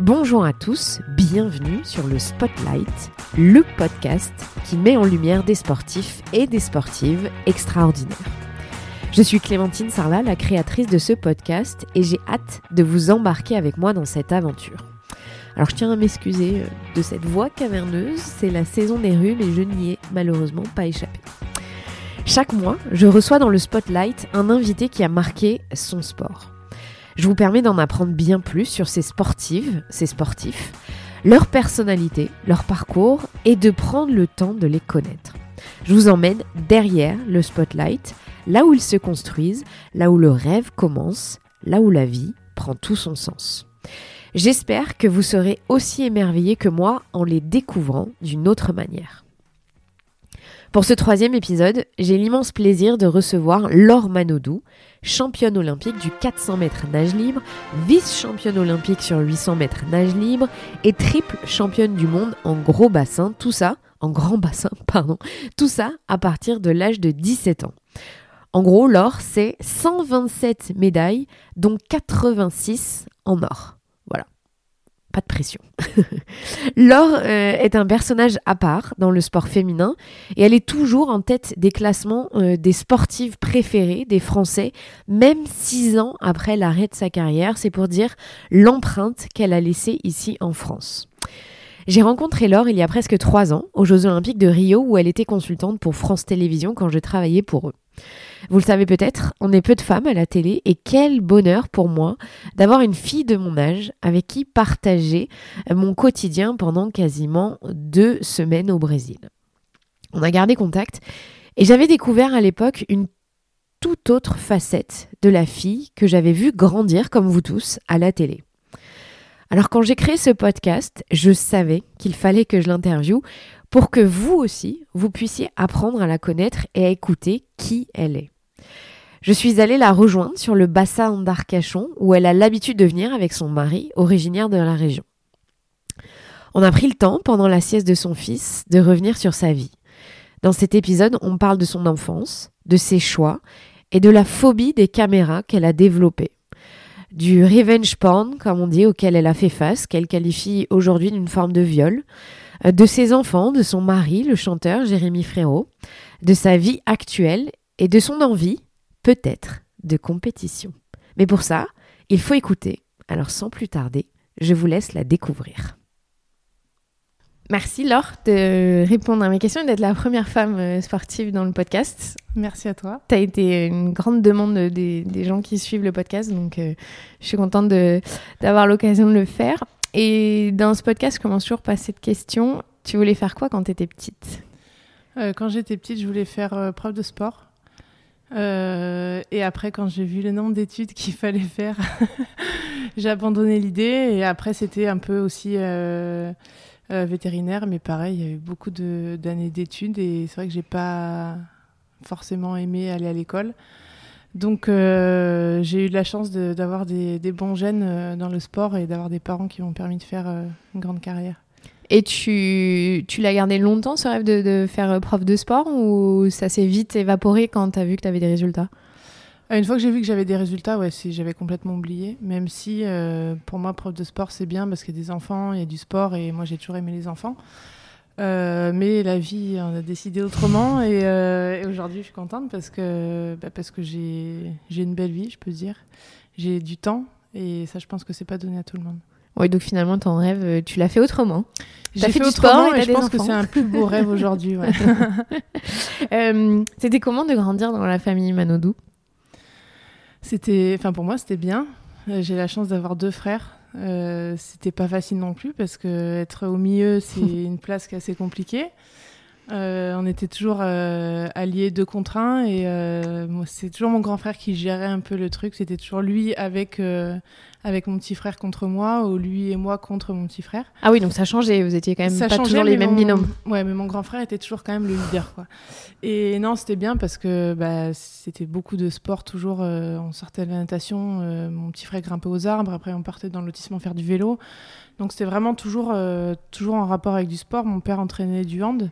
Bonjour à tous, bienvenue sur le Spotlight, le podcast qui met en lumière des sportifs et des sportives extraordinaires. Je suis Clémentine Sarlat, la créatrice de ce podcast, et j'ai hâte de vous embarquer avec moi dans cette aventure. Alors je tiens à m'excuser euh, de cette voix caverneuse, c'est la saison des rhumes et je n'y ai malheureusement pas échappé. Chaque mois, je reçois dans le Spotlight un invité qui a marqué son sport. Je vous permets d'en apprendre bien plus sur ces sportives, ces sportifs, leur personnalité, leur parcours et de prendre le temps de les connaître. Je vous emmène derrière le spotlight, là où ils se construisent, là où le rêve commence, là où la vie prend tout son sens. J'espère que vous serez aussi émerveillés que moi en les découvrant d'une autre manière. Pour ce troisième épisode, j'ai l'immense plaisir de recevoir Laure Manodou, championne olympique du 400 mètres nage libre, vice-championne olympique sur 800 mètres nage libre et triple championne du monde en gros bassin, tout ça, en grand bassin, pardon, tout ça à partir de l'âge de 17 ans. En gros, Laure, c'est 127 médailles, dont 86 en or pas de pression. Laure euh, est un personnage à part dans le sport féminin et elle est toujours en tête des classements euh, des sportives préférées des Français, même six ans après l'arrêt de sa carrière. C'est pour dire l'empreinte qu'elle a laissée ici en France. J'ai rencontré Laure il y a presque trois ans aux Jeux Olympiques de Rio où elle était consultante pour France Télévisions quand je travaillais pour eux. Vous le savez peut-être, on est peu de femmes à la télé et quel bonheur pour moi d'avoir une fille de mon âge avec qui partager mon quotidien pendant quasiment deux semaines au Brésil. On a gardé contact et j'avais découvert à l'époque une toute autre facette de la fille que j'avais vue grandir comme vous tous à la télé. Alors quand j'ai créé ce podcast, je savais qu'il fallait que je l'interviewe pour que vous aussi, vous puissiez apprendre à la connaître et à écouter qui elle est. Je suis allée la rejoindre sur le bassin d'Arcachon où elle a l'habitude de venir avec son mari, originaire de la région. On a pris le temps, pendant la sieste de son fils, de revenir sur sa vie. Dans cet épisode, on parle de son enfance, de ses choix et de la phobie des caméras qu'elle a développée. Du revenge porn, comme on dit, auquel elle a fait face, qu'elle qualifie aujourd'hui d'une forme de viol, euh, de ses enfants, de son mari, le chanteur Jérémy Frérot, de sa vie actuelle et de son envie, peut-être, de compétition. Mais pour ça, il faut écouter. Alors sans plus tarder, je vous laisse la découvrir. Merci Laure de répondre à mes questions et d'être la première femme euh, sportive dans le podcast. Merci à toi. Tu as été une grande demande des, gens qui suivent le podcast, donc euh, je suis contente d'avoir l'occasion de le faire. Et dans ce podcast, je commence toujours par cette question. Tu voulais faire quoi quand tu étais petite? Euh, Quand j'étais petite, je voulais faire euh, prof de sport. Et après, quand j'ai vu le nombre d'études qu'il fallait faire, j'ai abandonné l'idée. Et après, c'était un peu aussi vétérinaire. Mais pareil, il y a eu beaucoup d'années d'études. Et c'est vrai que j'ai pas forcément aimé aller à l'école. Donc euh, j'ai eu de la chance d'avoir des, bons gènes euh, dans le sport et d'avoir des parents qui m'ont permis de faire euh, une grande carrière. Et tu, tu l'as gardé longtemps ce rêve de, faire prof de sport ou ça s'est vite évaporé quand tu as vu que tu avais des résultats? Une fois que j'ai vu que j'avais des résultats, ouais, j'avais complètement oublié. Même si pour moi, prof de sport, c'est bien parce qu'il y a des enfants, il y a du sport et moi j'ai toujours aimé les enfants. Euh, mais la vie en a décidé autrement euh, et, aujourd'hui je suis contente parce que, bah, parce que j'ai une belle vie, je peux dire. J'ai du temps et ça je pense que c'est pas donné à tout le monde. Oui, donc finalement ton rêve, euh, tu l'as fait autrement. J'ai fait, du sport et, je pense que c'est un plus beau rêve aujourd'hui. c'était comment de grandir dans la famille Manodou? C'était, enfin pour moi c'était bien. J'ai la chance d'avoir deux frères euh, c'était pas facile non plus parce que être au milieu, c'est une place qui est assez compliquée. Euh, on était toujours euh, alliés deux contre un et c'est toujours mon grand frère qui gérait un peu le truc. C'était toujours lui avec avec mon petit frère contre moi ou lui et moi contre mon petit frère. Ah oui, donc ça changeait, vous étiez quand même pas toujours les mêmes binômes. Ouais, mais mon grand frère était toujours quand même le leader quoi. Et non, c'était bien parce que bah, c'était beaucoup de sport toujours euh, on sortait de la natation, euh, mon petit frère grimpait aux arbres, après on partait dans le lotissement faire du vélo. Donc c'était vraiment toujours euh, toujours en rapport avec du sport. Mon père entraînait du hand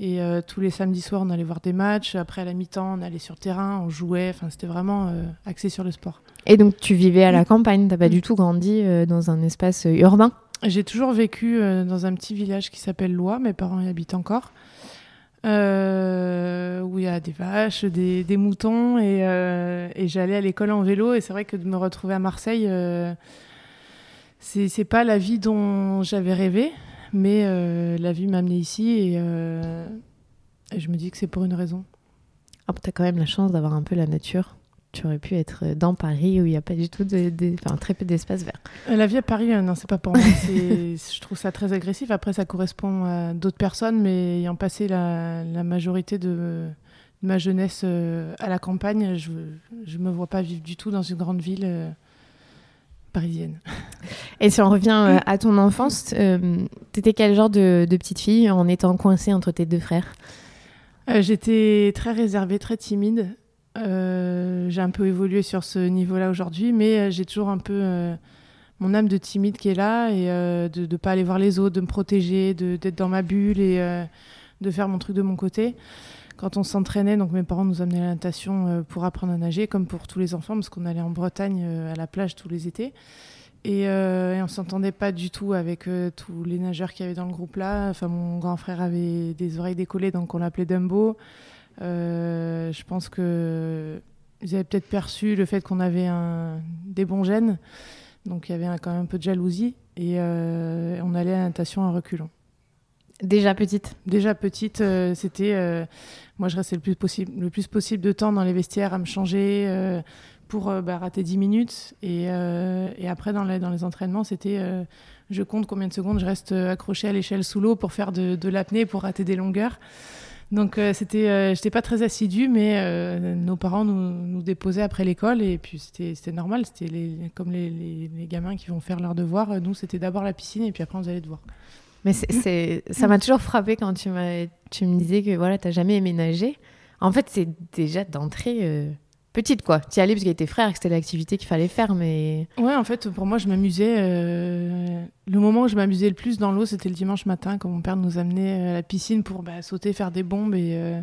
et tous les samedis soirs on allait voir des matchs, après à la mi-temps on allait sur le terrain, on jouait, enfin c'était vraiment axé sur le sport. Et donc tu vivais à la campagne, t'as pas pas du tout grandi dans un espace urbain. J'ai toujours vécu dans un petit village qui s'appelle Lois. Mes parents y habitent encore. Euh, où il y a des vaches, des, des moutons, et, euh, et j'allais à l'école en vélo. Et c'est vrai que de me retrouver à Marseille, euh, c'est pas la vie dont j'avais rêvé, mais euh, la vie m'a amené ici, et, et, je me dis que c'est pour une raison. Ah, tu as quand même la chance d'avoir un peu la nature tu aurais pu être dans Paris où il n'y a pas du tout de, enfin, très peu d'espace vert. Euh, la vie à Paris, euh, non, c'est pas pour moi. je trouve ça très agressif. Après, ça correspond à d'autres personnes, mais ayant passé la, majorité de, ma jeunesse euh, à la campagne, je ne me vois pas vivre du tout dans une grande ville parisienne. Et si on revient à ton enfance, tu étais quel genre de, de, petite fille en étant coincée entre tes deux frères? J'étais très réservée, très timide. Euh, j'ai un peu évolué sur ce niveau-là aujourd'hui, mais euh, j'ai toujours un peu euh, mon âme de timide qui est là et de ne pas aller voir les autres, de me protéger, d'être dans ma bulle et de faire mon truc de mon côté. Quand on s'entraînait, donc mes parents nous amenaient à la natation pour apprendre à nager, comme pour tous les enfants, parce qu'on allait en Bretagne à la plage tous les étés. Et, et on s'entendait pas du tout avec tous les nageurs qu'il y avait dans le groupe là. Enfin, mon grand frère avait des oreilles décollées, donc on l'appelait Dumbo. Euh, je pense que ils avaient peut-être perçu le fait qu'on avait un, des bons gènes, donc il y avait quand même un peu de jalousie, et euh, on allait à la natation en reculant. Déjà petite Déjà petite, euh, c'était. moi, je restais le plus, possible, le plus possible de temps dans les vestiaires à me changer pour bah, rater 10 minutes. Et, et après, dans les, dans les entraînements, c'était je compte combien de secondes je reste accroché à l'échelle sous l'eau pour faire de, de l'apnée, pour rater des longueurs. Donc euh, c'était, euh, j'étais pas très assidue, mais euh, nos parents nous, déposaient après l'école et puis c'était, c'était normal, c'était les, comme les, les, gamins qui vont faire leurs devoirs. Nous c'était d'abord la piscine et puis après on allait devoir. Mais c'est, ça m'a toujours frappé quand tu, m'as, tu me disais que voilà, t'as jamais aménagé. En fait, c'est déjà d'entrée petite, quoi. Tu y allais parce qu'il y avait tes frères, que c'était l'activité qu'il fallait faire, mais... Ouais, en fait, pour moi, je m'amusais... Euh, le moment où je m'amusais le plus dans l'eau, c'était le dimanche matin, quand mon père nous amenait à la piscine pour bah, sauter, faire des bombes et, euh,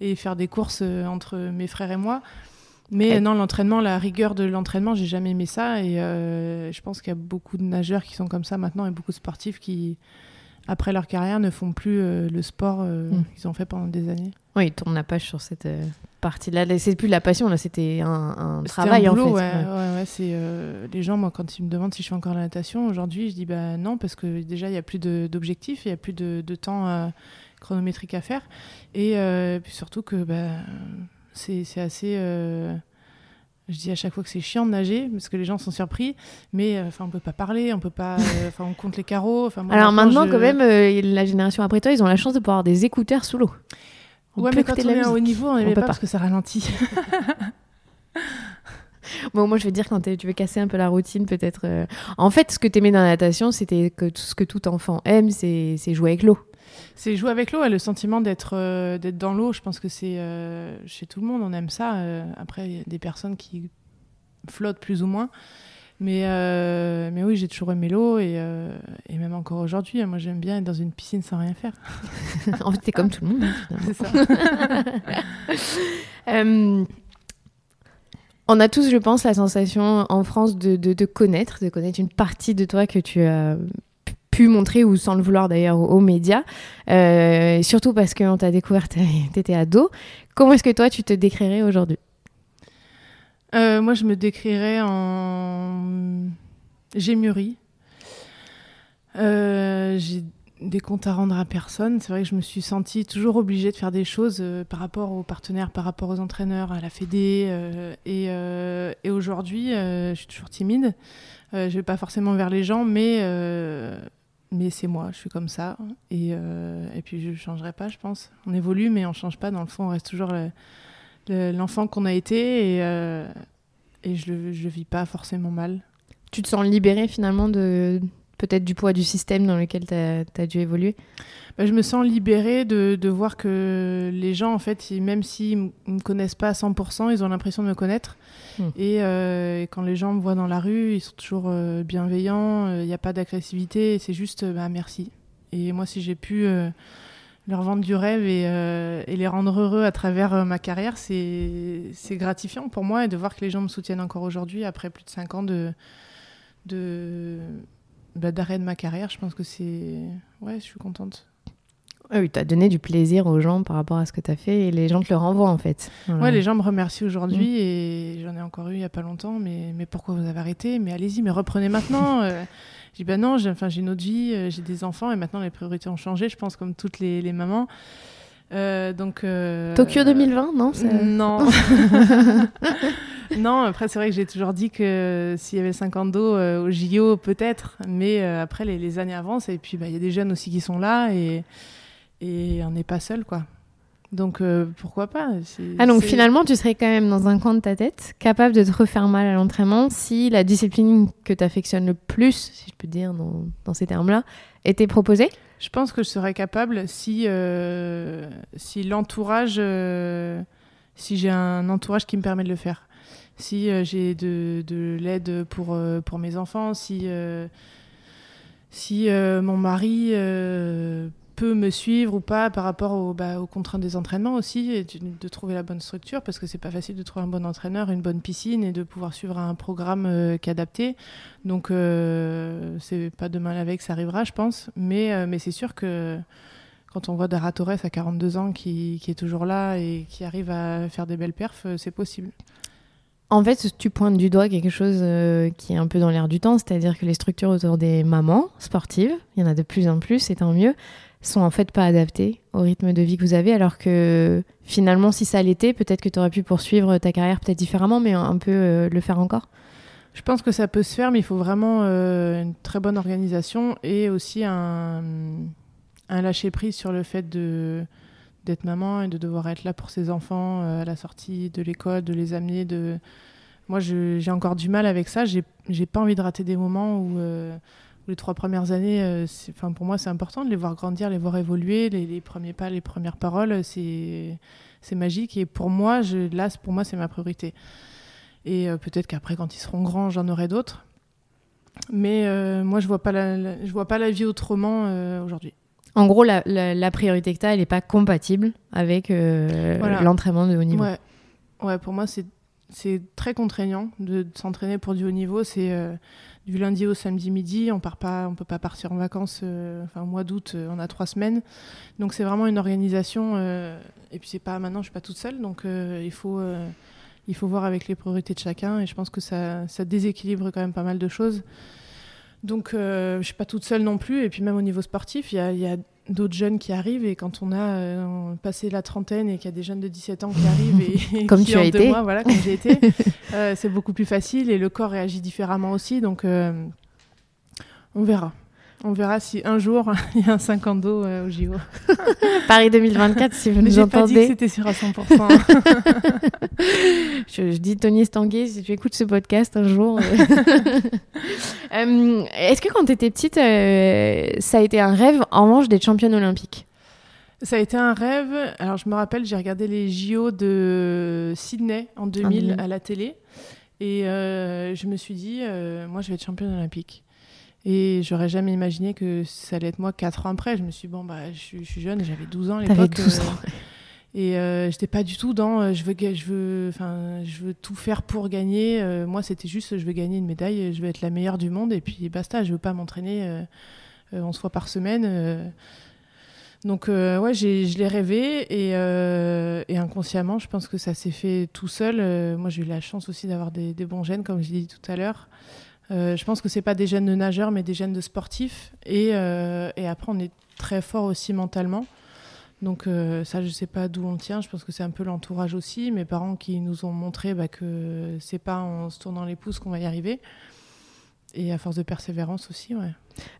et faire des courses euh, entre mes frères et moi. Mais non, l'entraînement, la rigueur de l'entraînement, j'ai jamais aimé ça. Et je pense qu'il y a beaucoup de nageurs qui sont comme ça maintenant et beaucoup de sportifs qui, après leur carrière, ne font plus le sport mm. qu'ils ont fait pendant des années. Oui, ils tournent la page sur cette partie-là. C'est plus la passion, là, c'était un, travail en fait. Ouais, ouais, c'est euh, les gens, moi, quand ils me demandent si je fais encore la natation, aujourd'hui, je dis bah non, parce que déjà, il n'y a plus d'objectifs, il n'y a plus de, de temps euh, chronométrique à faire. Et euh, puis surtout que bah, c'est assez. je dis à chaque fois que c'est chiant de nager parce que les gens sont surpris, mais enfin on peut pas parler, on peut pas, enfin on compte les carreaux. Alors maintenant quand même, la génération après toi, ils ont la chance de pouvoir avoir des écouteurs sous l'eau ouais, mais quand on est à haut niveau, on n'aimait pas, pas, parce que ça ralentit. bon, moi, je vais dire, quand tu veux casser un peu la routine, peut-être. Euh, en fait, ce que tu aimais dans la natation, c'était que tout ce que tout enfant aime, c'est jouer avec l'eau. C'est jouer avec l'eau et le sentiment d'être euh, d'être dans l'eau. Je pense que c'est euh, chez tout le monde, on aime ça. après, il y a des personnes qui flottent plus ou moins. Mais, euh, mais oui, j'ai toujours aimé l'eau et, euh, et, même encore aujourd'hui, hein, moi j'aime bien être dans une piscine sans rien faire. en fait, c'est comme tout le monde. Hein, c'est ça. Euh, on a tous, je pense, la sensation en France de, de, connaître, de connaître une partie de toi que tu as pu montrer, ou sans le vouloir d'ailleurs, aux, aux médias. surtout parce qu'on t'a découvert, tu étais ado. Comment est-ce que toi, tu te décrirais aujourd'hui? Euh, moi, je me décrirais en. J'ai mûri. Euh, j'ai des comptes à rendre à personne. C'est vrai que je me suis sentie toujours obligée de faire des choses euh, par rapport aux partenaires, par rapport aux entraîneurs, à la Fédé. et, et aujourd'hui, je suis toujours timide. je vais pas forcément vers les gens, mais, mais c'est moi, je suis comme ça. Et, et puis je ne changerai pas, je pense. On évolue, mais on change pas. Dans le fond, on reste toujours l'enfant qu'on a été et, euh, et je le vis pas forcément mal. Tu te sens libérée finalement de peut-être du poids du système dans lequel tu as, dû évoluer? Bah, Je me sens libérée de, de, voir que les gens, en fait, même s'ils ne me connaissent pas à 100%, ils ont l'impression de me connaître. Hmm. Euh, et, quand les gens me voient dans la rue, ils sont toujours euh, bienveillants, il n'y a pas d'agressivité, c'est juste bah, merci. Et moi, si j'ai pu leur vendre du rêve et, euh, et les rendre heureux à travers euh, ma carrière, c'est gratifiant pour moi et de voir que les gens me soutiennent encore aujourd'hui après plus de 5 ans de, de bah, d'arrêt de ma carrière. Je pense que c'est. Ouais, je suis contente. Ah oui, tu as donné du plaisir aux gens par rapport à ce que tu as fait et les gens te le renvoient en fait. Ouais, les gens me remercient aujourd'hui mm. et j'en ai encore eu il n'y a pas longtemps. Mais, mais pourquoi vous avez arrêté? Mais allez-y, mais reprenez maintenant. Euh, je dis bah non, j'ai enfin, une autre vie, euh, j'ai des enfants et maintenant les priorités ont changé, je pense, comme toutes les, les mamans. Euh, donc, euh, Tokyo 2020, non Non. non, après, c'est vrai que j'ai toujours dit que s'il y avait 50 dos euh, au JO, peut-être. Mais euh, après, les, les, années avancent et puis bah, il y a des jeunes aussi qui sont là et, et on n'est pas seul, quoi. Donc euh, pourquoi pas Ah donc finalement tu serais quand même dans un coin de ta tête, capable de te refaire mal à l'entraînement si la discipline que tu affectionnes le plus, si je peux dire dans, dans ces termes-là, était proposée? Je pense que je serais capable si, euh, si l'entourage, euh, si j'ai un entourage qui me permet de le faire. Si j'ai de, de l'aide pour, pour mes enfants, si, euh, si mon mari peut me suivre ou pas par rapport bah, aux contraintes des entraînements aussi, et de, trouver la bonne structure, parce que c'est pas facile de trouver un bon entraîneur, une bonne piscine et de pouvoir suivre un programme euh, qui est adapté. Donc euh, c'est pas demain la veille que ça arrivera, je pense, mais, euh, mais c'est sûr que quand on voit Dara Torres à 42 ans qui, qui, est toujours là et qui arrive à faire des belles perfs, c'est possible. En fait, tu pointes du doigt quelque chose euh, qui est un peu dans l'air du temps, c'est-à-dire que les structures autour des mamans sportives, il y en a de plus en plus, et tant mieux, sont en fait pas adaptées au rythme de vie que vous avez, alors que finalement, si ça l'était, peut-être que tu aurais pu poursuivre ta carrière peut-être différemment, mais un peu euh, le faire encore Je pense que ça peut se faire, mais il faut vraiment euh, une très bonne organisation et aussi un, un lâcher-prise sur le fait de d'être maman et de devoir être là pour ses enfants euh, à la sortie de l'école, de les amener. De... Moi, j'ai encore du mal avec ça. J'ai pas envie de rater des moments où les trois premières années, euh, enfin pour moi, c'est important de les voir grandir, les voir évoluer, les, les premiers pas, les premières paroles, c'est magique. Et pour moi, je, là, pour moi, c'est ma priorité. Et euh, peut-être qu'après, quand ils seront grands, j'en aurai d'autres. Mais euh, moi, je vois pas la, la, je vois pas la vie autrement euh, aujourd'hui. En gros, la, la, priorité que tu as, elle n'est pas compatible avec euh, voilà. l'entraînement de haut niveau. Ouais, ouais pour moi, c'est très contraignant de, de s'entraîner pour du haut niveau. C'est euh, du lundi au samedi midi. On part pas, on peut pas partir en vacances. Euh, enfin, au mois d'août, on a trois semaines. Donc, c'est vraiment une organisation. et puis, c'est pas maintenant, je suis pas toute seule. Donc, il faut il faut voir avec les priorités de chacun. Et je pense que ça, déséquilibre quand même pas mal de choses. Donc, euh, je ne suis pas toute seule non plus. Et puis, même au niveau sportif, il y a d'autres jeunes qui arrivent. Et quand on a euh, passé la trentaine et qu'il y a des jeunes de 17 ans qui arrivent et, et comme qui tu as été. Mois, voilà, comme j'ai été, euh, c'est beaucoup plus facile et le corps réagit différemment aussi. Donc, euh, on verra. On verra si un jour il y a un 50 dos euh, au JO. Paris 2024, si vous nous J'ai entendez. pas dit que c'était sûr à 100%. je, je, dis Tony Stanguet, si tu écoutes ce podcast un jour. euh, Est-ce que quand tu étais petite, euh, ça a été un rêve en revanche d'être championne olympique? Ça a été un rêve. Alors, je me rappelle, j'ai regardé les JO de Sydney en 2000 à la télé. Et je me suis dit, moi, je vais être championne olympique. Et j'aurais jamais imaginé que ça allait être moi 4 ans après. Je me suis dit, bon, bah, je, je suis jeune, j'avais 12 ans à l'époque. 12 ans. Euh, et euh, j'étais pas du tout dans euh, je veux, je veux, je veux tout faire pour gagner. Euh, moi, c'était juste je veux gagner une médaille, je veux être la meilleure du monde et puis basta. Je veux pas m'entraîner 11 fois par semaine. Donc ouais, je l'ai rêvé et, et, inconsciemment, je pense que ça s'est fait tout seul. moi, j'ai eu la chance aussi d'avoir des, des, bons gènes, comme je l'ai dit tout à l'heure. Euh, je pense que c'est pas des gènes de nageurs, mais des gènes de sportifs. Et, euh, après, on est très fort aussi mentalement. Donc euh, ça, je sais pas d'où on tient. Je pense que c'est un peu l'entourage aussi. Mes parents qui nous ont montré bah, que c'est pas en se tournant les pouces qu'on va y arriver. Et à force de persévérance aussi, ouais.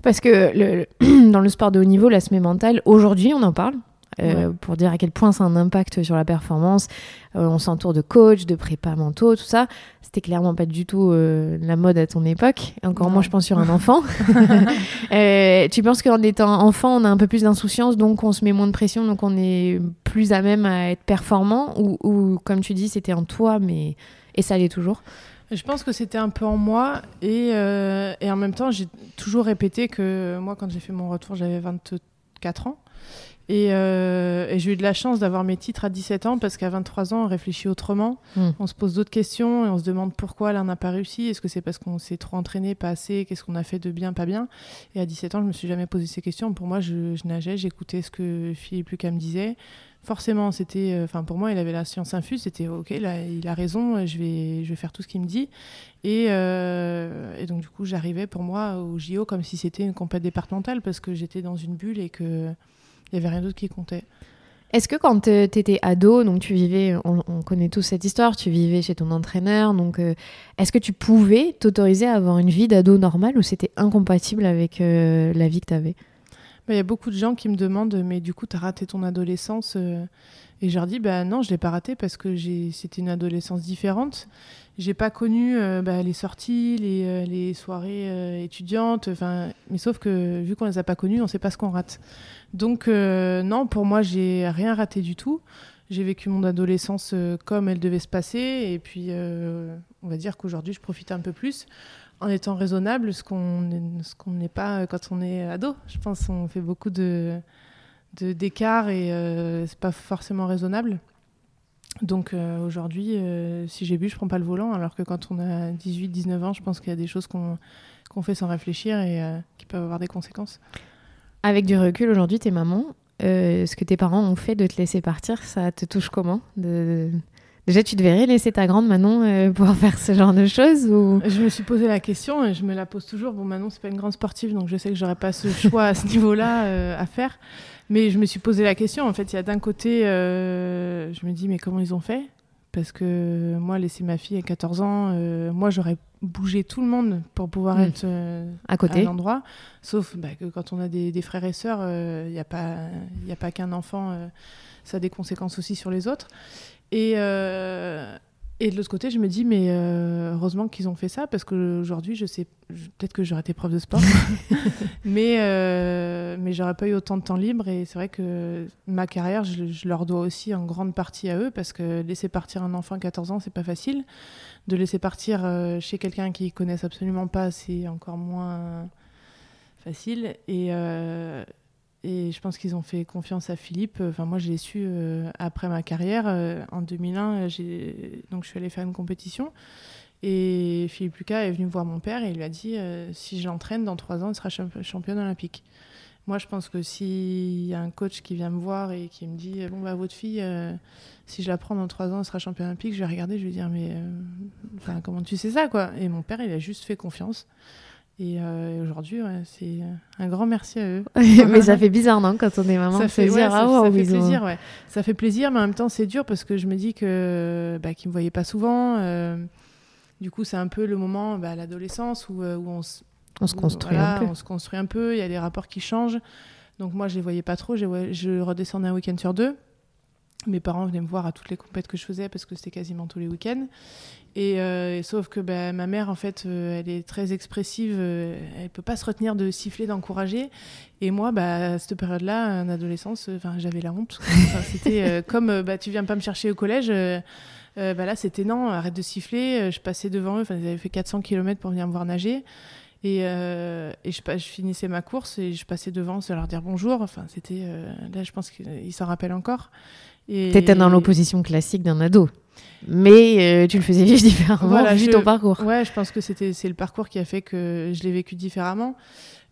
Parce que dans le sport de haut niveau, l'aspect mental, aujourd'hui, on en parle. Euh, ouais. pour dire à quel point ça a un impact sur la performance. Euh, on s'entoure de coachs, de prépa mentaux, tout ça. C'était clairement pas du tout euh, la mode à ton époque. Encore non. moins, je pense, sur un enfant. Tu penses qu'en étant enfant, on a un peu plus d'insouciance, donc on se met moins de pression, donc on est plus à même à être performant? Ou, ou comme tu dis, c'était en toi, mais et ça l'est toujours? Je pense que c'était un peu en moi et, euh, et en même temps, j'ai toujours répété que moi, quand j'ai fait mon retour, j'avais 24 ans Euh, et, j'ai eu de la chance d'avoir mes titres à 17 ans parce qu'à 23 ans, on réfléchit autrement. Hmm. On se pose d'autres questions et on se demande pourquoi là, on n'a pas réussi. Est-ce que c'est parce qu'on s'est trop entraîné, pas assez? Qu'est-ce qu'on a fait de bien, pas bien? Et à 17 ans, je me suis jamais posé ces questions. Pour moi, je, nageais, j'écoutais ce que Philippe Lucas me disait. Forcément, c'était, euh, enfin pour moi, il avait la science infuse. C'était ok, là, il a raison. Je vais, je vais faire tout ce qu'il me dit. Et, euh, et, donc du coup, j'arrivais pour moi au JO comme si c'était une compète départementale parce que j'étais dans une bulle et que il n'y avait rien d'autre qui comptait. Est-ce que quand tu étais ado, donc tu vivais, on, connaît tous cette histoire, tu vivais chez ton entraîneur, donc euh, est-ce que tu pouvais t'autoriser à avoir une vie d'ado normale ou c'était incompatible avec euh, la vie que tu avais bah, Il y a beaucoup de gens qui me demandent, mais du coup, tu as raté ton adolescence euh, Et je leur dis, bah, non, je ne l'ai pas raté parce que c'était une adolescence différente. J'ai pas connu bah, les sorties, les, les soirées étudiantes, mais sauf que vu qu'on les a pas connues, on ne sait pas ce qu'on rate. Donc euh, non, pour moi, j'ai rien raté du tout. J'ai vécu mon adolescence euh, comme elle devait se passer. Et puis, euh, on va dire qu'aujourd'hui, je profite un peu plus en étant raisonnable, ce qu'on n'est pas quand on est ado. Je pense qu'on fait beaucoup de d'écart et c'est pas forcément raisonnable. Donc aujourd'hui, si j'ai bu, je prends pas le volant, alors que quand on a 18-19 ans, je pense qu'il y a des choses qu'on fait sans réfléchir et qui peuvent avoir des conséquences. Avec du recul, aujourd'hui, t'es maman. Euh, ce que tes parents ont fait de te laisser partir, ça te touche comment de... Déjà, tu devrais laisser ta grande Manon euh, pouvoir faire ce genre de choses ou... Je me suis posé la question et je me la pose toujours. Bon, Manon, c'est pas une grande sportive, donc je sais que j'aurais pas ce choix à ce niveau-là euh, à faire. Mais je me suis posé la question. En fait, il y a d'un côté, je me dis, mais comment ils ont fait? Parce que moi, laisser ma fille à 14 ans, euh, moi, j'aurais bougé tout le monde pour pouvoir hmm. être euh, à côté, à l'endroit. Sauf bah, que quand on a des, frères et sœurs, il euh, n'y a pas, a pas qu'un enfant, ça a des conséquences aussi sur les autres. Et, et de l'autre côté, je me dis, mais euh, heureusement qu'ils ont fait ça, parce qu'aujourd'hui, je sais, peut-être que j'aurais été prof de sport, mais, euh, mais j'aurais pas eu autant de temps libre. Et c'est vrai que ma carrière, je, leur dois aussi en grande partie à eux, parce que laisser partir un enfant à 14 ans, c'est pas facile. De laisser partir euh, chez quelqu'un qu'ils connaissent absolument pas, c'est encore moins facile. Et, euh, et je pense qu'ils ont fait confiance à Philippe. Enfin, moi, je l'ai su euh, après ma carrière. Euh, en 2001, donc je suis allée faire une compétition. Et Philippe Lucas est venu voir mon père et il lui a dit euh, si je l'entraîne, dans trois ans, il sera championne olympique. Moi, je pense que s'il y a un coach qui vient me voir et qui me dit bon, bah, votre fille, si je la prends dans trois ans, elle sera championne olympique, je vais regarder, je vais dire mais comment tu sais ça, quoi? Et mon père, il a juste fait confiance. Et euh, aujourd'hui, c'est un grand merci à eux. mais ça fait bizarre, non, quand on est maman, ça fait, ah, ça, fait plaisir, ouais. Ça fait plaisir, mais en même temps, c'est dur parce que je me dis que bah, qu'ils me voyaient pas souvent. Euh, du coup, c'est un peu le moment, bah, l'adolescence, où, euh, où, on, on se construit un peu. On se construit un peu. Il y a des rapports qui changent. Donc moi, je les voyais pas trop. Je redescendais un week-end sur deux. Mes parents venaient me voir à toutes les compètes que je faisais parce que c'était quasiment tous les week-ends. Euh, et, sauf que bah, ma mère, en fait, euh, elle est très expressive, euh, elle peut pas se retenir de siffler, d'encourager. Et moi, bah, à cette période-là, en adolescence, j'avais la honte. c'était comme bah, tu viens pas me chercher au collège. bah, là, c'était non, arrête de siffler. Je passais devant eux, ils avaient fait 400 km pour venir me voir nager. Et, et je, je, finissais ma course et je passais devant sans leur dire bonjour. Enfin, c'était là, je pense qu'ils s'en rappellent encore. Et... T'étais dans l'opposition classique d'un ado mais euh, tu le faisais vivre différemment voilà, vu ton parcours. Ouais, je pense que c'était c'est le parcours qui a fait que je l'ai vécu différemment.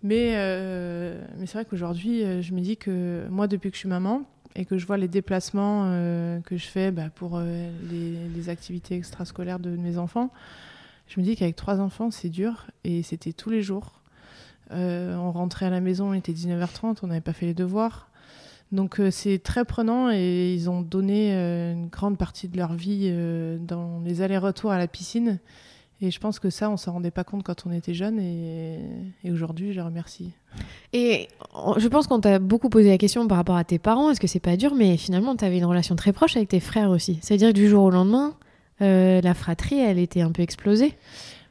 Mais, euh, mais c'est vrai qu'aujourd'hui, euh, je me dis que moi, depuis que je suis maman et que je vois les déplacements que je fais bah, pour les, les, activités extrascolaires de mes enfants, je me dis qu'avec trois enfants, c'est dur et c'était tous les jours. on rentrait à la maison, il était 19h30, on n'avait pas fait les devoirs. Donc euh, c'est très prenant et ils ont donné euh, une grande partie de leur vie euh, dans les allers-retours à la piscine. Et je pense que ça, on s'en rendait pas compte quand on était jeune et, aujourd'hui, je les remercie. Et je pense qu'on t'a beaucoup posé la question par rapport à tes parents, est-ce que c'est pas dur Mais finalement, tu avais une relation très proche avec tes frères aussi. C'est-à-dire que du jour au lendemain, la fratrie, elle était un peu explosée.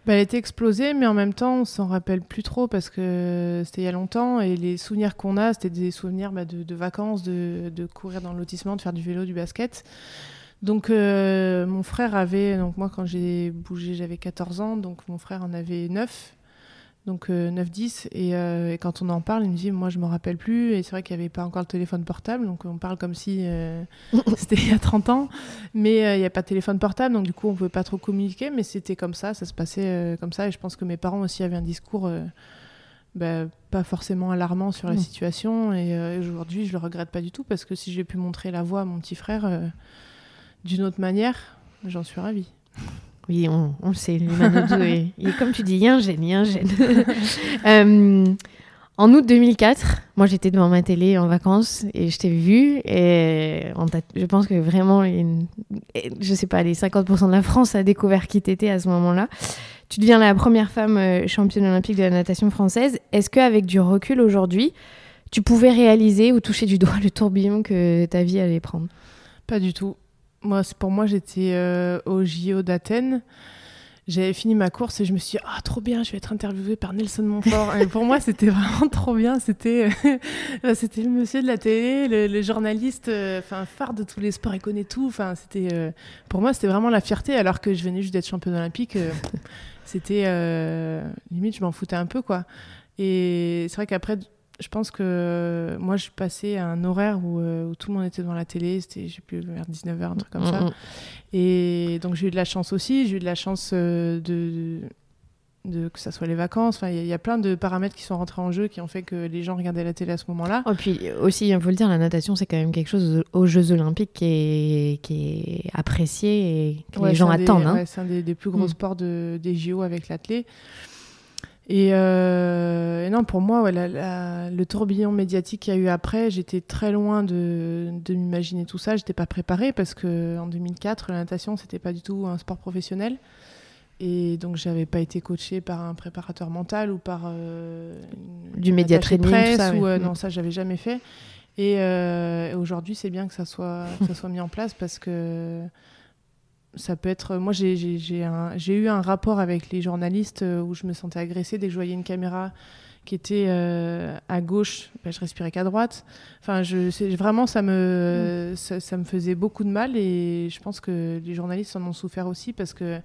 Bah, elle était explosée, mais en même temps, on s'en rappelle plus trop parce que c'était il y a longtemps et les souvenirs qu'on a, c'était des souvenirs bah, de, vacances, de, courir dans le lotissement, de faire du vélo, du basket. Donc euh, mon frère avait, donc moi quand j'ai bougé, j'avais 14 ans, donc mon frère en avait 9. Donc 9-10. Et, et, quand on en parle, il me dit Moi, je me rappelle plus. Et c'est vrai qu'il n'y avait pas encore le téléphone portable. Donc on parle comme si c'était il y a 30 ans. Mais il n'y a pas de téléphone portable. Donc du coup, on ne pouvait pas trop communiquer. Mais c'était comme ça. Ça se passait comme ça. Et je pense que mes parents aussi avaient un discours. Bah, pas forcément alarmant sur la mmh. situation. Et aujourd'hui, je le regrette pas du tout parce que si j'ai pu montrer la voie à mon petit frère d'une autre manière, j'en suis ravie. Oui, on, le sait, et, comme tu dis, il y a un gène, il y a un gène. Euh, en août 2004, moi j'étais devant ma télé en vacances et je t'ai vu et je pense que vraiment, une, je sais pas, les 50% de la France a découvert qui t'étais à ce moment-là. Tu deviens la première femme euh, championne olympique de la natation française. Est-ce qu'avec du recul aujourd'hui, tu pouvais réaliser ou toucher du doigt le tourbillon que ta vie allait prendre? Pas du tout. Moi, pour moi, j'étais euh, au JO d'Athènes. J'avais fini ma course et je me suis dit, ah, trop bien, je vais être interviewée par Nelson Montfort. pour moi, c'était vraiment trop bien. C'était euh, c'était le monsieur de la télé, le, journaliste euh, enfin phare de tous les sports, il connaît tout. Enfin, c'était pour moi, c'était vraiment la fierté, alors que je venais juste d'être championne olympique. c'était limite, je m'en foutais un peu, quoi. Et c'est vrai qu'après, je pense que euh, moi, je passée à un horaire où, euh, où, tout le monde était devant la télé. C'était, j'ai plus vers 19h, un truc comme ça. Mm, mm. Et donc, j'ai eu de la chance aussi. J'ai eu de la chance euh, de, de, que ça soit les vacances. Enfin, il y, a plein de paramètres qui sont rentrés en jeu qui ont fait que les gens regardaient la télé à ce moment-là. Et puis aussi, il faut le dire, la natation, c'est quand même quelque chose aux Jeux Olympiques qui est, qui est apprécié et que les gens attendent. Hein. c'est un des, plus gros mm. sports de, des JO avec l'athlète. Euh, et, non, pour moi, le tourbillon médiatique qu'il y a eu après, j'étais très loin de, m'imaginer tout ça. J'étais pas préparée parce que en 2004, la natation, c'était pas du tout un sport professionnel. Et donc, j'avais pas été coachée par un préparateur mental ou par euh, du média training, presse, ou, euh, non, ça, j'avais jamais fait. Et aujourd'hui, c'est bien que ça soit, que ça soit mis en place parce que ça peut être. Moi, j'ai eu un rapport avec les journalistes euh, où je me sentais agressée dès que je voyais une caméra qui était euh, à gauche, ben, je respirais qu'à droite. Enfin, je, vraiment, ça me, mm. ça, me faisait beaucoup de mal et je pense que les journalistes en ont souffert aussi parce que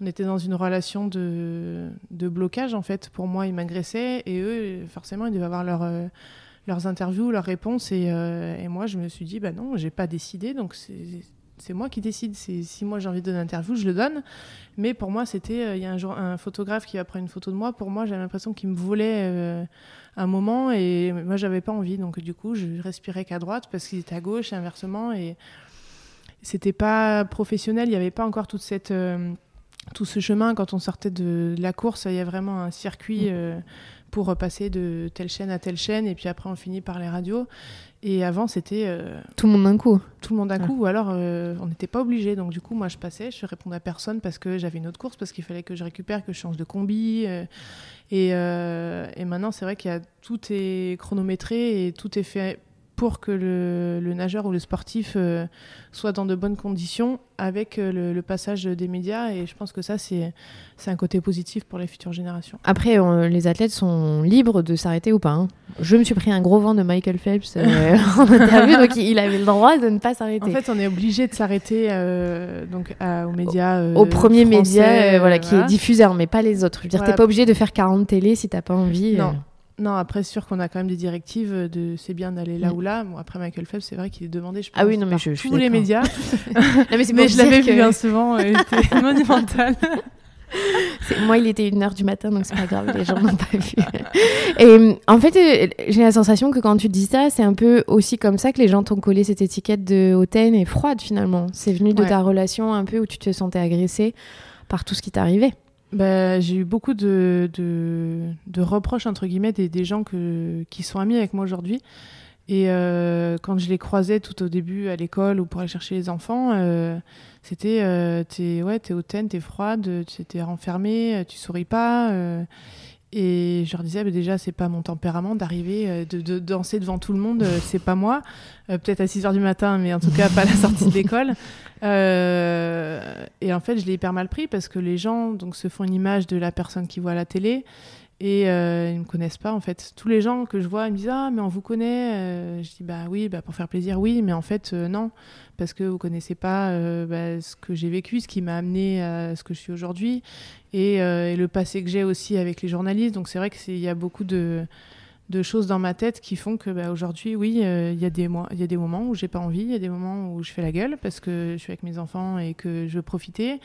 on était dans une relation de, de blocage en fait. Pour moi, ils m'agressaient et eux, forcément, ils devaient avoir leur, euh, leurs interviews, leurs réponses et, et, moi, je me suis dit, bah non, j'ai pas décidé, donc c'est moi qui décide. Si moi j'ai envie de donner une interview, je le donne. Mais pour moi, c'était. Euh, il y a un, jour, un photographe qui va prendre une photo de moi. Pour moi, j'avais l'impression qu'il me volait euh, un moment et moi, j'avais pas envie. Donc, du coup, je respirais qu'à droite parce qu'il était à gauche et inversement. Et c'était pas professionnel. Il n'y avait pas encore toute cette. Euh, tout ce chemin, quand on sortait de, la course, il y a vraiment un circuit pour passer de telle chaîne à telle chaîne, et puis après on finit par les radios. Et avant, c'était. Euh, tout le monde d'un coup. Tout le monde d'un coup, ou alors euh, on n'était pas obligé. Donc, du coup, moi, je passais, je répondais à personne parce que j'avais une autre course, parce qu'il fallait que je récupère, que je change de combi. Euh, et, et, maintenant, c'est vrai qu'il y a tout est chronométré et tout est fait pour que le, le nageur ou le sportif soit dans de bonnes conditions avec le, le, passage des médias. Et je pense que ça, c'est un côté positif pour les futures générations. Après, les athlètes sont libres de s'arrêter ou pas. Hein. Je me suis pris un gros vent de Michael Phelps euh, en interview, donc il avait le droit de ne pas s'arrêter. En fait, on est obligé de s'arrêter euh, donc aux médias. Euh, au premier média, voilà, qui est diffuseur, mais pas les autres. Je veux dire, t'es pas obligé de faire 40 télé si t'as pas envie. Non. Non, après, sûr qu'on a quand même des directives de c'est bien d'aller là mm. ou là. Bon, après, Michael Phelps, c'est vrai qu'il est demandé, je pense, ah oui, non, mais je, tous les médias. mais, mais je l'avais vu bien souvent, c'était monumental. Moi, il était une heure du matin, donc c'est pas grave, les gens n'ont pas vu. Et en fait, euh, j'ai la sensation que quand tu dis ça, c'est un peu aussi comme ça que les gens t'ont collé cette étiquette de hautaine et froide finalement. C'est venu de ta relation un peu où tu te sentais agressée par tout ce qui t'arrivait. Bah, j'ai eu beaucoup de, reproches, entre guillemets, des, gens que, qui sont amis avec moi aujourd'hui. Et euh, quand je les croisais tout au début à l'école ou pour aller chercher les enfants, euh, c'était euh, t'es ouais, hautaine, t'es froide, t'es renfermée, tu souris pas. Euh. et je leur disais, bah, déjà, c'est pas mon tempérament d'arriver, de, de, danser devant tout le monde, c'est pas moi. Peut-être à 6 h du matin, mais en tout cas pas à la sortie de l'école. et en fait, je l'ai hyper mal pris parce que les gens donc, se font une image de la personne qui voit la télé. Et euh, ils me connaissent pas en fait. Tous les gens que je vois, ils me disent ah mais on vous connaît. Euh, je dis bah oui, bah pour faire plaisir oui, mais en fait euh, non parce que vous connaissez pas bah, ce que j'ai vécu, ce qui m'a amené à ce que je suis aujourd'hui et, et le passé que j'ai aussi avec les journalistes. Donc c'est vrai que c'est il y a beaucoup de de choses dans ma tête qui font que bah, aujourd'hui, oui, euh, il y, a des mois- y a des moments où j'ai pas envie, il y a des moments où je fais la gueule parce que je suis avec mes enfants et que je veux profiter,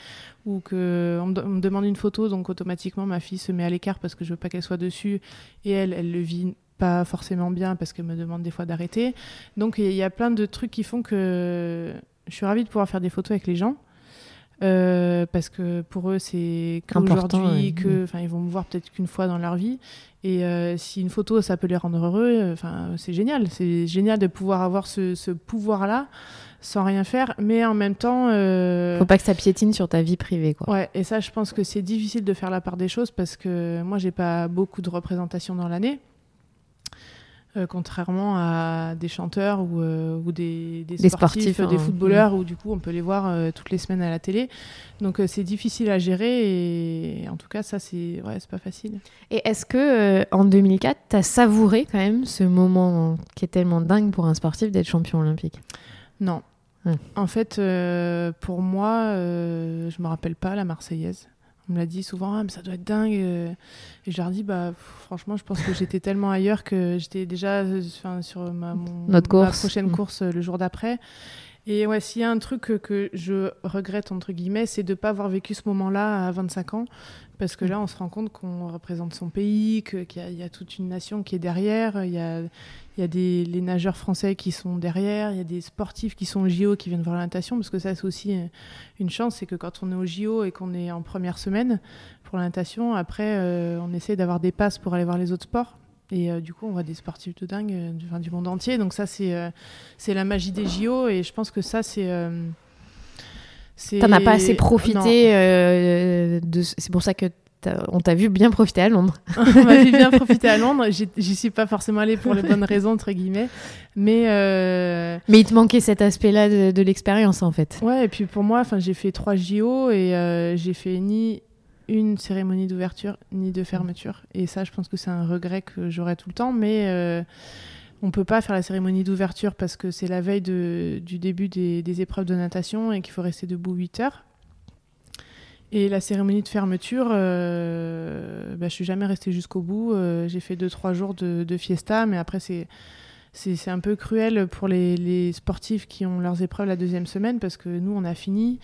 ou que on me, de- on me demande une photo, donc automatiquement ma fille se met à l'écart parce que je veux pas qu'elle soit dessus, et elle, elle le vit pas forcément bien parce qu'elle me demande des fois d'arrêter. Donc il y a plein de trucs qui font que je suis ravie de pouvoir faire des photos avec les gens. euh, parce que pour eux c'est qu'aujourd'hui ouais. que enfin ils vont me voir peut-être qu'une fois dans leur vie et euh, si une photo, ça peut les rendre heureux, euh, enfin, c'est génial. C'est génial de pouvoir avoir ce, ce pouvoir-là sans rien faire, mais en même temps. euh, Faut pas que ça piétine sur ta vie privée, quoi. Ouais, et ça, je pense que c'est difficile de faire la part des choses parce que moi, j'ai pas beaucoup de représentations dans l'année. Euh, contrairement à des chanteurs ou, euh, ou des, des Des sportifs, sportifs, des hein. footballeurs, où du coup on peut les voir euh, toutes les semaines à la télé. Donc euh, c'est difficile à gérer et en tout cas ça c'est ouais, pas facile. Et est-ce que euh, en 2004, tu as savouré quand même ce moment qui est tellement dingue pour un sportif d'être champion olympique? Non. En fait, euh, pour moi, euh, je me rappelle pas la Marseillaise. On me l'a dit souvent, ah, mais ça doit être dingue. euh. Et je leur dis, bah, pff, franchement, je pense que j'étais tellement ailleurs que j'étais déjà euh, sur ma, mon- Notre ma course. prochaine Hmm. course euh, le jour d'après. Et ouais, s'il y a un truc que, que je regrette, entre guillemets, c'est de ne pas avoir vécu ce moment-là à 25 ans. Parce que là, on se rend compte qu'on représente son pays, qu'il y, a- il y a toute une nation qui est derrière. Il y a, il y a des, les nageurs français qui sont derrière. Il y a des sportifs qui sont au JO qui viennent voir la natation. Parce que ça, c'est aussi euh, une chance. C'est que quand on est au JO et qu'on est en première semaine pour la natation, après, euh, on essaie d'avoir des passes pour aller voir les autres sports. Et euh, du coup, on voit des sportifs de dingue euh, du, enfin, du monde entier. Donc ça, c'est la magie des JO. Et je pense que ça, c'est... T'en as pas assez profité. euh, de... C'est pour ça que on t'a vu bien profiter à Londres. on m'a fait bien profiter à Londres. J'y suis pas forcément allée pour les bonnes raisons, entre guillemets. Mais euh, Mais il te manquait cet aspect-là de, de l'expérience en fait. ouais, et puis pour moi, j'ai fait trois JO et euh, j'ai fait ni une cérémonie d'ouverture ni de fermeture. Et ça, je pense que c'est un regret que j'aurai tout le temps. Mais euh, on peut pas faire la cérémonie d'ouverture parce que c'est la veille de- du début des, épreuves de natation et qu'il faut rester debout 8 heures. Et la cérémonie de fermeture, euh, bah, je suis jamais restée jusqu'au bout. Euh, j'ai fait deux trois jours de, fiesta, mais après c'est c'est c'est un peu cruel pour les, les sportifs qui ont leurs épreuves la deuxième semaine parce que nous on a fini,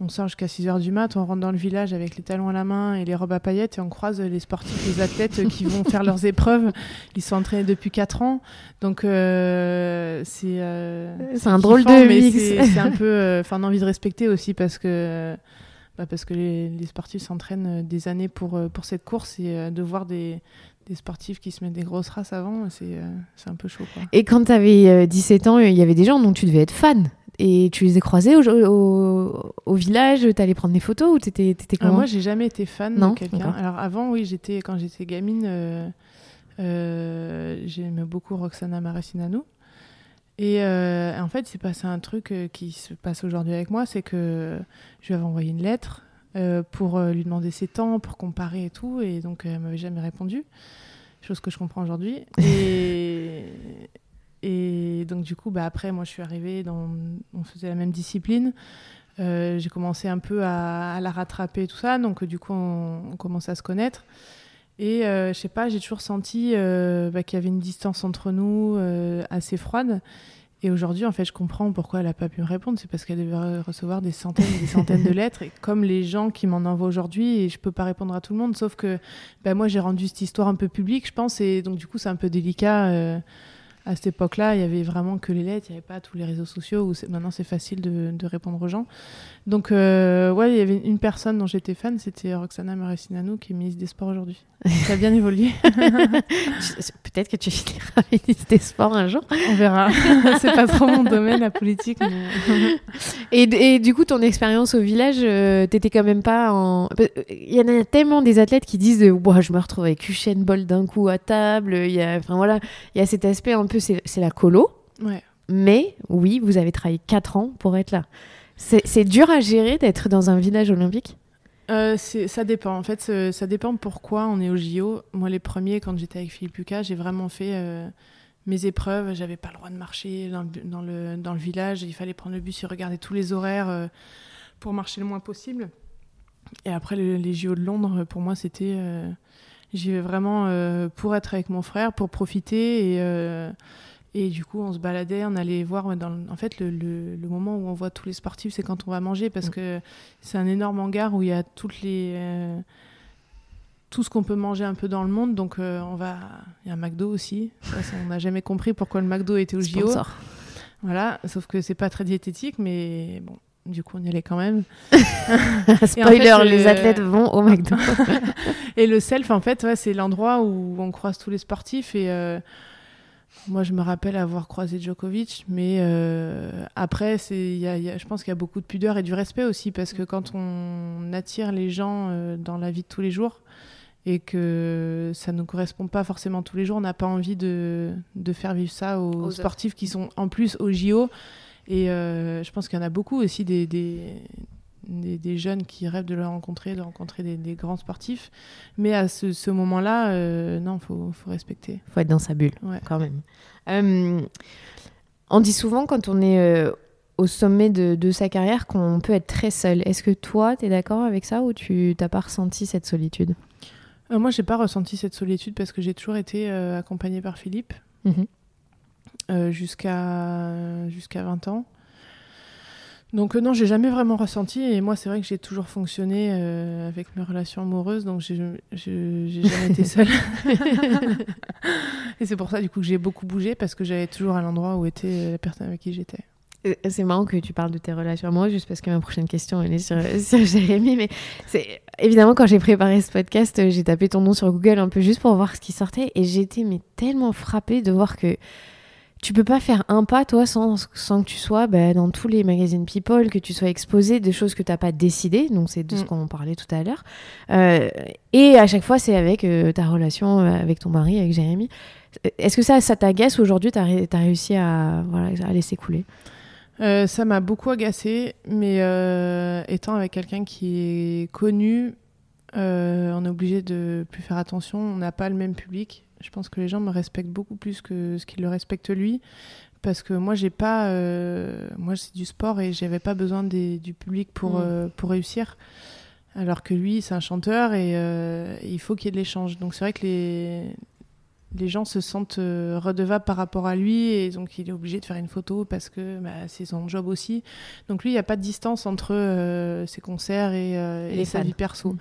on sort jusqu'à 6 heures du mat, on rentre dans le village avec les talons à la main et les robes à paillettes et on croise les sportifs, les athlètes qui vont faire leurs épreuves. Ils sont entraînés depuis 4 ans, donc euh, c'est euh, C'est un drôle de mais c'est un peu, euh, enfin, on a envie de respecter aussi parce que, bah, parce que les, les sportifs s'entraînent euh, des années pour, euh, pour cette course et euh, de voir des, des sportifs qui se mettent des grosses races avant, c'est euh, un peu chaud. Quoi. Et quand tu avais 17 ans, il y avait des gens dont tu devais être fan. Et tu les ai croisés au, au, au village, t'allais prendre des photos ou t'étais Alors comment moi, j'ai jamais été fan Non, de quelqu'un. Alors avant, oui, j'étais quand j'étais gamine, euh, euh, j'aimais beaucoup Roxana Maracineanu. Et euh, en fait, c'est passé un truc euh, qui se passe aujourd'hui avec moi, c'est que je lui avais envoyé une lettre euh, pour euh, lui demander ses temps, pour comparer et tout, et donc euh, elle m'avait jamais répondu, chose que je comprends aujourd'hui. Et, et donc du coup, bah, après, moi, je suis arrivée, dans, on faisait la même discipline. Euh, j'ai commencé un peu à, à la rattraper et tout ça, donc du coup on, on commençait à se connaître. Et euh, je sais pas, j'ai toujours senti bah, qu'il y avait une distance entre nous assez froide. Et aujourd'hui, en fait, je comprends pourquoi elle a pas pu me répondre. C'est parce qu'elle devait re- recevoir des centaines et des centaines de lettres. Et comme les gens qui m'en envoient aujourd'hui, et je peux pas répondre à tout le monde, sauf que bah, moi, j'ai rendu cette histoire un peu publique, je pense. Et donc, du coup, c'est un peu délicat. euh, à cette époque-là, il y avait vraiment que les lettres, il n'y avait pas tous les réseaux sociaux où maintenant c'est facile de, de répondre aux gens. Donc, euh, ouais, il y avait une personne dont j'étais fan, c'était Roxana Maracineanu, qui est ministre des Sports aujourd'hui. Ça a bien évolué, Peut-être que tu finiras ministre des Sports un jour. on verra. c'est pas trop mon domaine, la politique. mais- Et, et du coup, ton expérience au village, euh, t'étais quand même pas en. Il y en a tellement des athlètes qui disent euh, Ouah, Je me retrouve avec Usain Bolt d'un coup à table. Il y a, enfin, voilà, il y a cet aspect un peu, c'est c'est la colo. Ouais. Mais oui, vous avez travaillé 4 ans pour être là. C'est dur à gérer d'être dans un village olympique? Euh, Ça dépend. En fait, ça dépend pourquoi on est au JO. Moi, les premiers, quand j'étais avec Philippe Lucas, j'ai vraiment fait euh, mes épreuves. J'avais pas le droit de marcher dans le, dans le, village. Il fallait prendre le bus et regarder tous les horaires euh, pour marcher le moins possible. Et après, les JO de Londres, pour moi, c'était. J'y vais vraiment pour être avec mon frère, pour profiter et et du coup, on se baladait, on allait voir. Dans en fait, le, le, moment où on voit tous les sportifs, c'est quand on va manger parce mm. que c'est un énorme hangar où il y a toutes les. Euh, tout ce qu'on peut manger un peu dans le monde. Donc, euh, on va. Il y a un McDo aussi. on n'a jamais compris pourquoi le McDo était au JO. Voilà, sauf que c'est pas très diététique, mais bon, du coup, on y allait quand même. Spoiler, les athlètes vont au McDo. et le self, en fait, ouais, c'est l'endroit où on croise tous les sportifs et. Euh, moi, je me rappelle avoir croisé Djokovic, mais euh, après, y a, je pense qu'il y a beaucoup de pudeur et du respect aussi, parce que quand on attire les gens euh, dans la vie de tous les jours et que ça ne correspond pas forcément tous les jours, on n'a pas envie de, de, faire vivre ça aux, sportifs qui sont en plus au JO. Et euh, je pense qu'il y en a beaucoup aussi des, des des, jeunes qui rêvent de le rencontrer, de rencontrer des, grands sportifs. Mais à ce, moment-là, euh, non, il faut, respecter. Il faut être dans sa bulle, quand même. Euh, on dit souvent quand on est au sommet de, sa carrière qu'on peut être très seul. Est-ce que toi, tu es d'accord avec ça ou tu n'as pas ressenti cette solitude? Moi, j'ai pas ressenti cette solitude parce que j'ai toujours été accompagnée par Philippe mhm. Jusqu'à jusqu'à 20 ans. Donc euh, non, j'ai jamais vraiment ressenti. Et moi, c'est vrai que j'ai toujours fonctionné euh, avec mes relations amoureuses, donc j'ai jamais été seule. et c'est pour ça, du coup, que j'ai beaucoup bougé parce que j'allais toujours à l'endroit où était la personne avec qui j'étais. Euh, c'est marrant que tu parles de tes relations amoureuses, juste parce que ma prochaine question elle est sur, sur Jérémy. Mais c'est évidemment quand j'ai préparé ce podcast, j'ai tapé ton nom sur Google un peu juste pour voir ce qui sortait, et j'étais mais tellement frappée de voir que tu peux pas faire un pas, toi, sans, sans que tu sois bah, dans tous les magazines People, que tu sois exposé des choses que tu n'as pas décidé. Donc, c'est de ce mm. qu'on parlait tout à l'heure. Euh, et à chaque fois, c'est avec euh, ta relation euh, avec ton mari, avec Jérémy. Est-ce que ça, ça t'agace aujourd'hui? Tu as, réussi à, voilà, à laisser couler? Ça m'a beaucoup agacé, mais étant avec quelqu'un qui est connu, on est obligé de plus faire attention. On n'a pas le même public. Je pense que les gens me respectent beaucoup plus que ce qu'ils le respectent lui. Parce que moi, j'ai pas. Euh, moi, c'est du sport et j'avais pas besoin des, du public pour, mm. euh, pour réussir. Alors que lui, c'est un chanteur et, euh, il faut qu'il y ait de l'échange. Donc, c'est vrai que les, les gens se sentent redevables par rapport à lui et donc il est obligé de faire une photo parce que bah, c'est son job aussi. Donc, lui, il n'y a pas de distance entre ses concerts et, sa vie perso. Mm.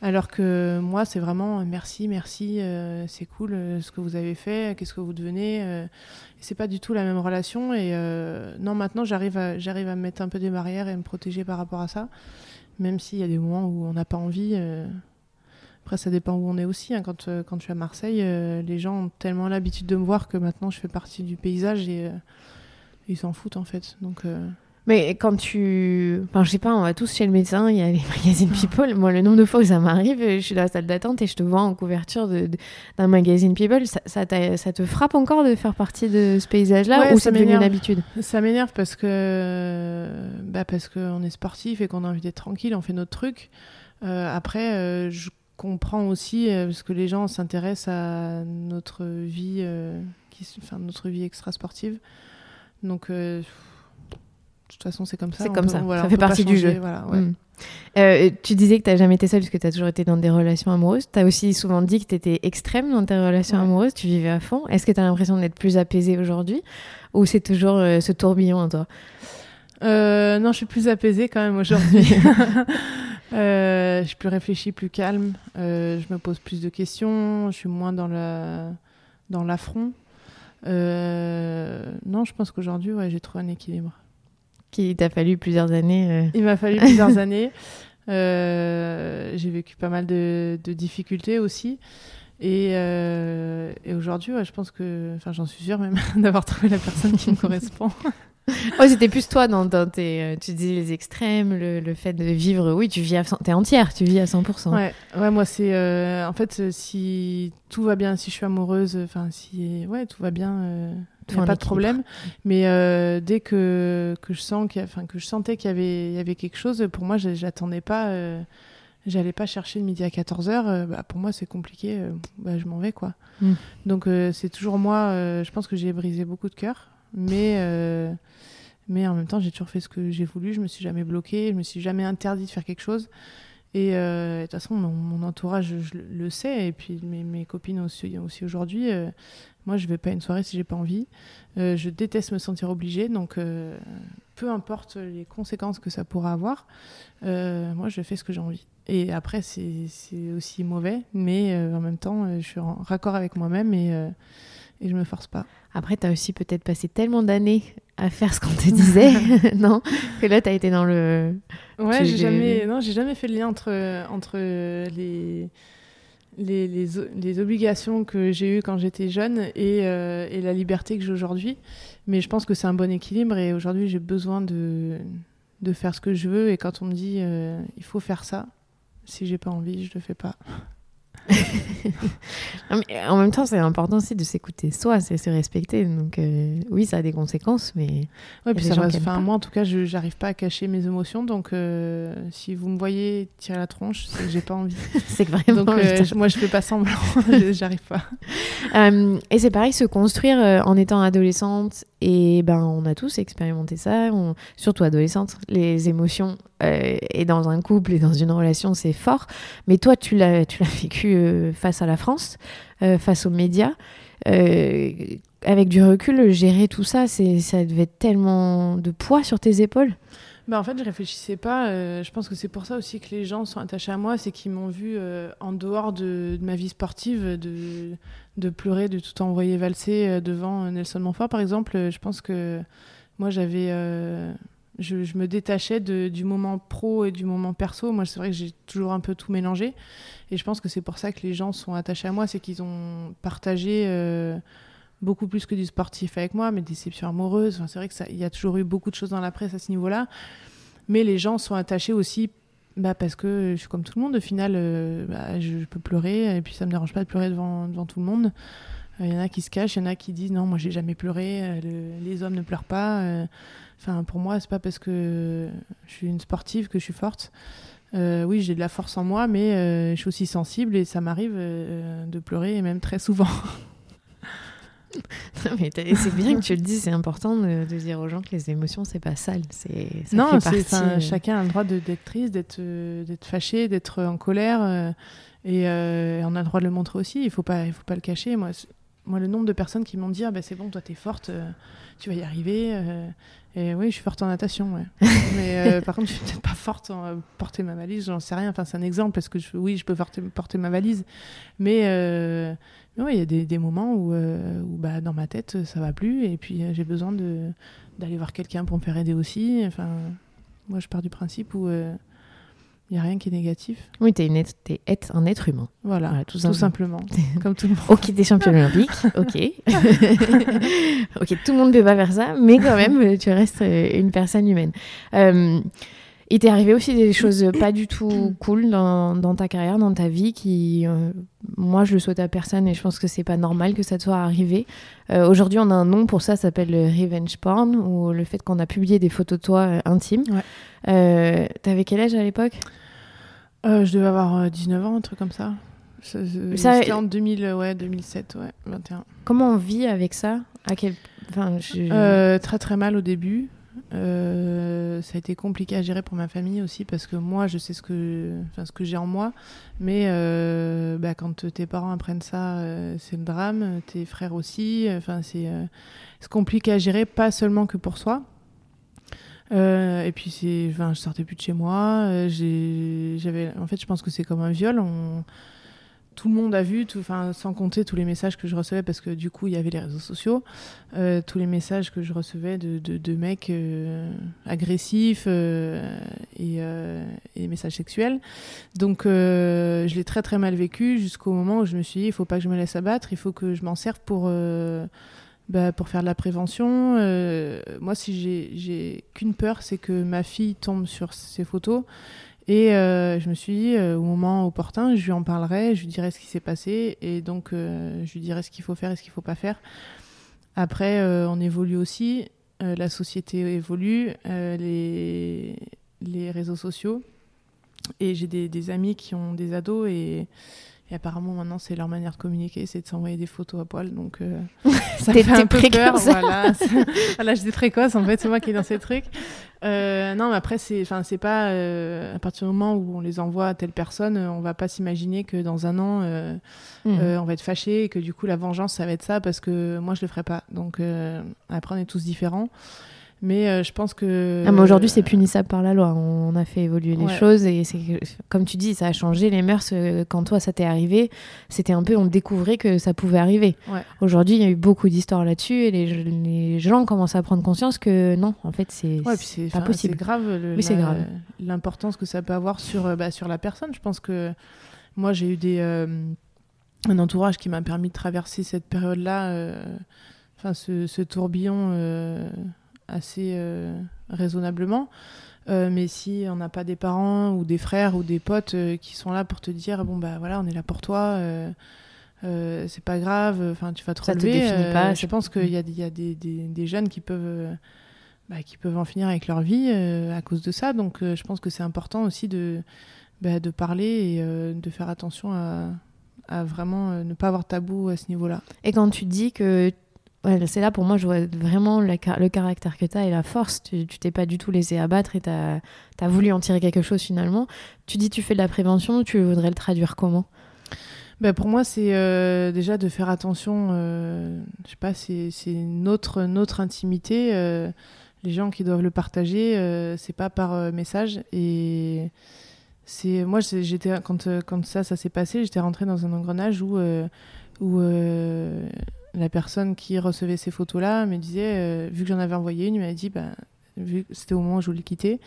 Alors que moi, c'est vraiment euh, merci, merci, euh, c'est cool euh, ce que vous avez fait, qu'est-ce que vous devenez. c'est pas du tout la même relation. Et non, maintenant, j'arrive à, à mettre un peu des barrières et me protéger par rapport à ça. Même s'il y a des moments où on n'a pas envie. Après, ça dépend où on est aussi. Hein. Quand, quand je suis à Marseille, les gens ont tellement l'habitude de me voir que maintenant, je fais partie du paysage et ils s'en foutent en fait. Donc. Mais quand tu. Enfin, je sais pas, on va tous chez le médecin, il y a les magazines People. Moi, le nombre de fois où ça m'arrive, je suis dans la salle d'attente et je te vois en couverture d'un magazine People, ça, ça, ça, te frappe encore de faire partie de ce paysage-là ou c'est devenu une habitude? Ça m'énerve parce que. Bah, parce qu'on est sportif et qu'on a envie d'être tranquille, on fait notre truc. Euh, après, euh, je comprends aussi, euh, parce que les gens s'intéressent à notre vie, qui... enfin, notre vie extra-sportive. Donc de toute façon, c'est comme ça. C'est comme ça. ça fait partie du jeu. Mm. Euh, tu disais que tu n'as jamais été seule parce que tu as toujours été dans des relations amoureuses. Tu as aussi souvent dit que tu étais extrême dans tes relations amoureuses. Tu vivais à fond. Est-ce que tu as l'impression d'être plus apaisée aujourd'hui ou c'est toujours euh, ce tourbillon en toi? Euh, Non, je suis plus apaisée quand même aujourd'hui. je suis plus réfléchie, plus calme. je me pose plus de questions. Je suis moins dans la dans l'affront. non, je pense qu'aujourd'hui, ouais, j'ai trouvé un équilibre. Qui t'a fallu plusieurs années. Euh. Il m'a fallu plusieurs années. Euh, j'ai vécu pas mal de, difficultés aussi. Et, euh, et aujourd'hui, je pense que, enfin, j'en suis sûre même d'avoir trouvé la personne qui me correspond. ouais, c'était plus toi dans, tes, tu disais les extrêmes, le, fait de vivre. Oui, tu vis à, t'es entière, tu vis à 100%. Ouais, ouais moi c'est, en fait, si tout va bien, si je suis amoureuse, enfin si, ouais, tout va bien il pas de problème. Mais euh, dès que, que, je sens enfin, que je sentais qu'il y avait, il y avait quelque chose, pour moi, j'attendais pas. Euh, j'allais pas chercher le midi à 14h, bah, pour moi c'est compliqué, bah, je m'en vais quoi. Mm. Donc c'est toujours moi, je pense que j'ai brisé beaucoup de cœur, mais, mais en même temps j'ai toujours fait ce que j'ai voulu, je me suis jamais bloquée, je me suis jamais interdit de faire quelque chose. Et de toute façon, mon, entourage je, le sait, et puis mes, mes copines aussi, aussi aujourd'hui. Moi, je vais pas à une soirée si j'ai pas envie. je déteste me sentir obligée, donc peu importe les conséquences que ça pourra avoir, moi, je fais ce que j'ai envie. Et après, c'est aussi mauvais, mais euh, en même temps, euh, je suis en raccord avec moi-même et, euh, et je me force pas. Après, tu as aussi peut-être passé tellement d'années à faire ce qu'on te disait, non? Que là, tu as été dans le. Ouais, j'ai jamais, non, jamais fait le lien entre, entre les, les, les, les obligations que j'ai eues quand j'étais jeune et, et, la liberté que j'ai aujourd'hui. Mais je pense que c'est un bon équilibre et aujourd'hui, j'ai besoin de, de faire ce que je veux. Et quand on me dit il faut faire ça, si j'ai pas envie, je le fais pas. en même temps, c'est important aussi de s'écouter soi, c'est se respecter. Donc, euh, oui, ça a des conséquences, mais. Ouais, puis ça enfin, moi, en tout cas, je n'arrive pas à cacher mes émotions. Donc, euh, si vous me voyez tirer la tronche, c'est que j'ai pas envie. c'est que vraiment. Donc, euh, moi, je fais pas semblant. J'arrive pas. et c'est pareil, se construire en étant adolescente. Et ben, on a tous expérimenté ça, surtout adolescente, les émotions. et dans un couple et dans une relation, c'est fort. Mais toi, tu l'as vécu euh, face à la France, euh, face aux médias. Euh, avec du recul, gérer tout ça, ça devait être tellement de poids sur tes épaules. Bah en fait, je réfléchissais pas. je pense que c'est pour ça aussi que les gens sont attachés à moi, c'est qu'ils m'ont vu en dehors de, ma vie sportive, de, de pleurer, de tout envoyer valser devant Nelson Montfort, par exemple. Je pense que moi, j'avais je, me détachais du moment pro et du moment perso. Moi, c'est vrai que j'ai toujours un peu tout mélangé. Et je pense que c'est pour ça que les gens sont attachés à moi, c'est qu'ils ont partagé euh, beaucoup plus que du sportif avec moi, mes déceptions amoureuses. Enfin, c'est vrai qu'il y a toujours eu beaucoup de choses dans la presse à ce niveau-là. Mais les gens sont attachés aussi bah, parce que je suis comme tout le monde. Au final, euh, bah, je, peux pleurer et puis ça me dérange pas de pleurer devant, devant tout le monde. Il euh, y en a qui se cachent, il y en a qui disent non, moi j'ai jamais pleuré, les hommes ne pleurent pas. Enfin, pour moi, c'est pas parce que je suis une sportive que je suis forte. Euh, oui, j'ai de la force en moi, mais euh, je suis aussi sensible et ça m'arrive euh, de pleurer, et même très souvent. mais c'est bien que tu le dises, c'est important de, dire aux gens que les émotions, c'est pas sale. C'est, non, chacun a le droit d'être triste, d'être, d'être fâché, d'être en colère, et on a le droit de le montrer aussi. Il faut pas, il faut pas le cacher. Moi, moi, le nombre de personnes qui m'ont dit ah, bah, c'est bon, toi, tu es forte, tu vas y arriver. Et oui, je suis forte en natation, ouais. mais euh, par contre, je suis peut-être pas forte en euh, porter ma valise, j'en sais rien. Enfin, c'est un exemple parce que je, oui, je peux porter, porter ma valise, mais, euh, il y a des, des moments où, où, bah, dans ma tête, ça va plus, et puis j'ai besoin de d'aller voir quelqu'un pour me faire aider aussi. Enfin, moi, je pars du principe où il n'y a rien qui est négatif. Oui, tu es, es, un être humain. Voilà, tout, simplement. comme tout le monde. Ok, tu es championne olympique, ok. ok, tout le monde ne peut pas faire ça, mais quand même, tu restes une personne humaine. Euh, il t'est arrivé aussi des choses pas du tout cool dans, dans ta carrière, dans ta vie, qui, euh, moi, je le souhaite à personne et je pense que c'est pas normal que ça te soit arrivé. Euh, aujourd'hui, on a un nom pour ça, ça s'appelle le revenge porn, ou le fait qu'on a publié des photos de toi intimes. Ouais. T'avais quel âge à l'époque? Euh, je devais avoir 19 euh, ans, un truc comme ça. C'était en 2000, ouais, 2007, ouais, 21. Comment on vit avec ça? À quel... enfin, euh, Très très mal au début. Ça a été compliqué à gérer pour ma famille aussi parce que moi je sais ce que, enfin, ce que j'ai en moi, mais bah, quand tes parents apprennent ça, c'est le drame, tes frères aussi, enfin c'est compliqué à gérer, pas seulement que pour soi, euh, et puis c'est, enfin, je sortais plus de chez moi. Euh, j'avais, en fait, je pense que c'est comme un viol. Tout le monde a vu, tout, sans compter tous les messages que je recevais, parce que du coup, il y avait les réseaux sociaux, euh, tous les messages que je recevais de, mecs agressifs et, et, messages sexuels. Donc, je l'ai très très mal vécu jusqu'au moment où je me suis dit, il faut pas que je me laisse abattre, il faut que je m'en serve pour bah, pour faire de la prévention. Euh, moi, si j'ai qu'une peur, c'est que ma fille tombe sur ces photos. Et euh, je me suis dit, euh, au moment opportun, je lui en parlerai, je lui dirai ce qui s'est passé, et donc je lui dirai ce qu'il faut faire et ce qu'il ne faut pas faire. Après, on évolue aussi, la société évolue, les, les réseaux sociaux et j'ai des, des amis qui ont des ados et, et apparemment maintenant c'est leur manière de communiquer, c'est de s'envoyer des photos à poil. Donc euh, ça fait un peu peur. Voilà, voilà j'étais précoce en fait, c'est moi qui est dans ces trucs. Euh, non, mais après c'est, enfin c'est pas euh, à partir du moment où on les envoie à telle personne, euh, on va pas s'imaginer que dans un an euh, on va être fâché et que du coup la vengeance ça va être ça parce que moi je le ferai pas. Donc après on est tous différents. Mais euh, je pense que. Ah, mais aujourd'hui, c'est punissable par la loi. On a fait évoluer les choses et c'est comme tu dis, ça a changé les mœurs. euh, Quand toi, ça t'est arrivé, c'était un peu, on découvrait que ça pouvait arriver. Ouais. Aujourd'hui, il y a eu beaucoup d'histoires là-dessus et les, les gens commencent à prendre conscience que non, en fait, c'est Ouais, pas possible. C'est grave, le- Oui, c'est grave. l'importance que ça peut avoir sur, euh, bah, sur la personne. Je pense que moi, j'ai eu des, euh, un entourage qui m'a permis de traverser cette période-là, euh, enfin, ce, ce tourbillon assez euh, raisonnablement. Euh, mais si on n'a pas des parents ou des frères ou des potes euh, qui sont là pour te dire bon bah voilà on est là pour toi c'est pas grave enfin tu vas te Ça te relever définit pas, je pense qu'il y a, il y a des, des- des jeunes qui peuvent bah, qui peuvent en finir avec leur vie à cause de ça donc je pense que c'est important aussi de bah, de parler et de faire attention à, à vraiment ne pas avoir tabou à ce niveau-là Et quand tu dis que. C'est là pour moi, je vois vraiment le caractère que tu as et la force. Tu t'es pas du tout laissé abattre et tu as, voulu en tirer quelque chose finalement. Tu dis tu fais de la prévention, tu voudrais le traduire comment? Ben, pour moi, c'est euh, déjà de faire attention. euh, je sais pas, c'est notre notre intimité. euh, les gens qui doivent le partager, euh, c'est pas par message. Et c'est moi, j'étais quand quand ça ça s'est passé, j'étais rentrée dans un engrenage où où la personne qui recevait ces photos-là me disait, euh, vu que j'en avais envoyé une, il m'avait dit, bah, vu que c'était au moment où je voulais quitter.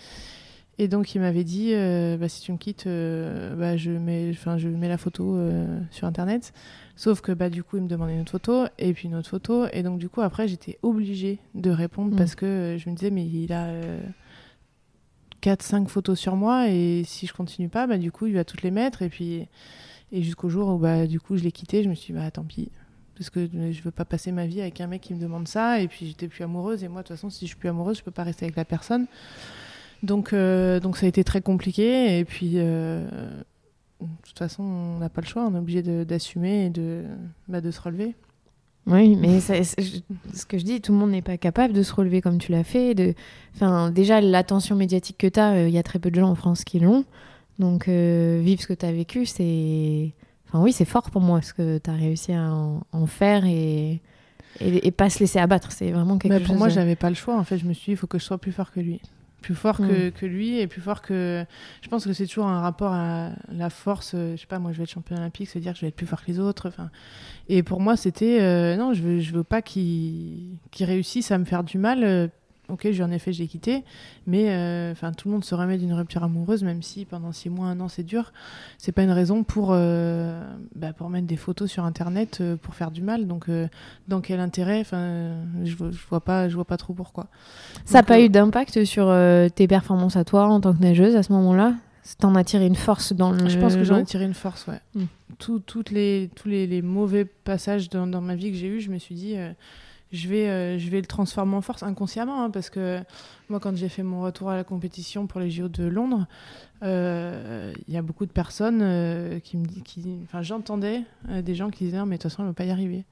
Et donc il m'avait dit, euh, bah, si tu me quittes, euh, bah, je, mets, enfin, je mets la photo euh, sur Internet. Sauf que bah, du coup, il me demandait une autre photo, et puis une autre photo. Et donc du coup, après, j'étais obligée de répondre Mm. parce que je me disais, mais il a 4-5 photos sur moi, et si je continue pas, bah, du coup, il va toutes les mettre. Et puis, et jusqu'au jour où bah, du coup, je l'ai quitté, je me suis dit, bah tant pis. Parce que euh, je veux pas passer ma vie avec un mec qui me demande ça. Et puis j'étais plus amoureuse. Et moi, de toute façon, si je suis plus amoureuse, je peux pas rester avec la personne. Donc, euh, donc ça a été très compliqué. Et puis, euh, de toute façon, on n'a pas le choix. On est obligé d'assumer et de, bah, de se relever. Oui, mais ce que je dis, tout le monde n'est pas capable de se relever comme tu l'as fait. De... Enfin, déjà, l'attention médiatique que tu as, il y a très peu de gens en France qui l'ont. Donc, euh, vivre ce que tu as vécu, c'est. Enfin, oui, c'est fort pour moi ce que tu as réussi à en, en faire et, et, et pas se laisser abattre. C'est vraiment quelque Mais chose. pour moi, de- j'avais pas le choix. En fait, je me suis dit, il faut que je sois plus fort que lui. Plus fort que, que lui et plus fort que. Je pense que c'est toujours un rapport à la force. euh, Je sais pas, moi, je vais être champion olympique, se dire que je vais être plus fort que les autres. Enfin, et pour moi, c'était euh, non, je veux, je veux pas qu'il qu'il réussisse à me faire du mal. Ok, j'en ai fait, j'ai quitté, mais euh, enfin tout le monde se remet d'une rupture amoureuse, même si pendant six mois, un an, c'est dur. C'est pas une raison pour euh, bah, pour mettre des photos sur internet euh, pour faire du mal. Donc, dans quel intérêt? Enfin, je, vois- je vois pas, je vois pas trop pourquoi. Ça n'a pas eu d'impact sur tes performances à toi en tant que nageuse à ce moment-là? T'en as tiré une force dans le. Je pense que j'en ai tiré une force, ouais. Mm. Tout- toutes les, tous les, les mauvais passages dans, dans ma vie que j'ai eu, je me suis dit, je, vais, euh, je vais le transformer en force inconsciemment, hein, parce que moi, quand j'ai fait mon retour à la compétition pour les JO de Londres, euh, il y a beaucoup de personnes euh, qui me disent, enfin, j'entendais des gens qui disaient, Non, mais de toute façon, elle ne va pas y arriver.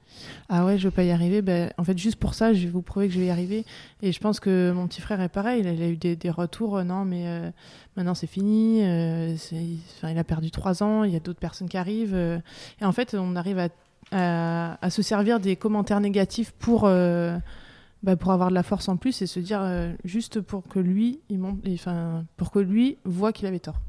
Ah ouais, je ne veux pas y arriver. Ben, en fait, juste pour ça, je vais vous prouver que je vais y arriver. Et je pense que mon petit frère est pareil. Il a, eu des, des retours, non, mais maintenant c'est fini. enfin, il a perdu trois ans. Il y a d'autres personnes qui arrivent. et en fait, on arrive à, à- à se servir des commentaires négatifs pour, euh, bah, pour avoir de la force en plus et se dire euh, juste pour que lui, il monte, pour que lui voit qu'il avait tort.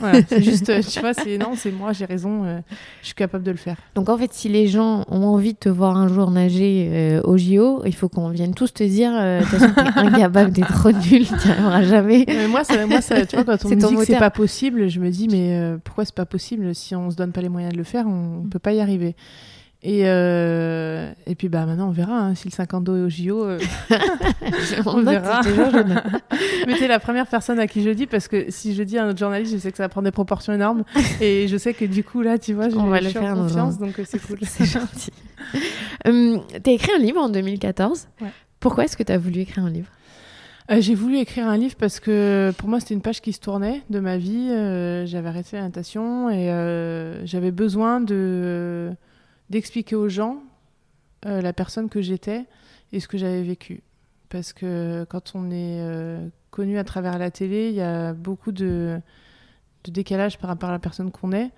Voilà, c'est juste, euh, tu vois, c'est non, c'est moi, j'ai raison, euh, je suis capable de le faire. Donc en fait, si les gens ont envie de te voir un jour nager euh, au JO, il faut qu'on vienne tous te dire de toute façon, t'es incapable, t'es trop nul, t'y arriveras jamais. Mais moi, ça, moi ça, tu vois, quand on C'est me dit que c'est pas possible, je me dis, mais euh, pourquoi c'est pas possible Si on se donne pas les moyens de le faire, on, on peut pas y arriver. Et, euh, et puis bah maintenant on verra hein, si le 52 est au JO. euh, On verra. mais t'es la première personne à qui je le dis parce que si je dis à un autre journaliste, je sais que ça va prendre des proportions énormes et je sais que du coup là, tu vois, je, On va le faire confiance, donc euh, c'est cool. C'est gentil. Hum, t'as écrit un livre en 2014. Ouais. Pourquoi est-ce que t'as voulu écrire un livre? Euh, j'ai voulu écrire un livre parce que pour moi c'était une page qui se tournait de ma vie. J'avais arrêté la natation et j'avais besoin de d'expliquer aux gens la personne que j'étais et ce que j'avais vécu. Parce que quand on est connu à travers la télé, il y a beaucoup de, de décalage par rapport à la personne qu'on est.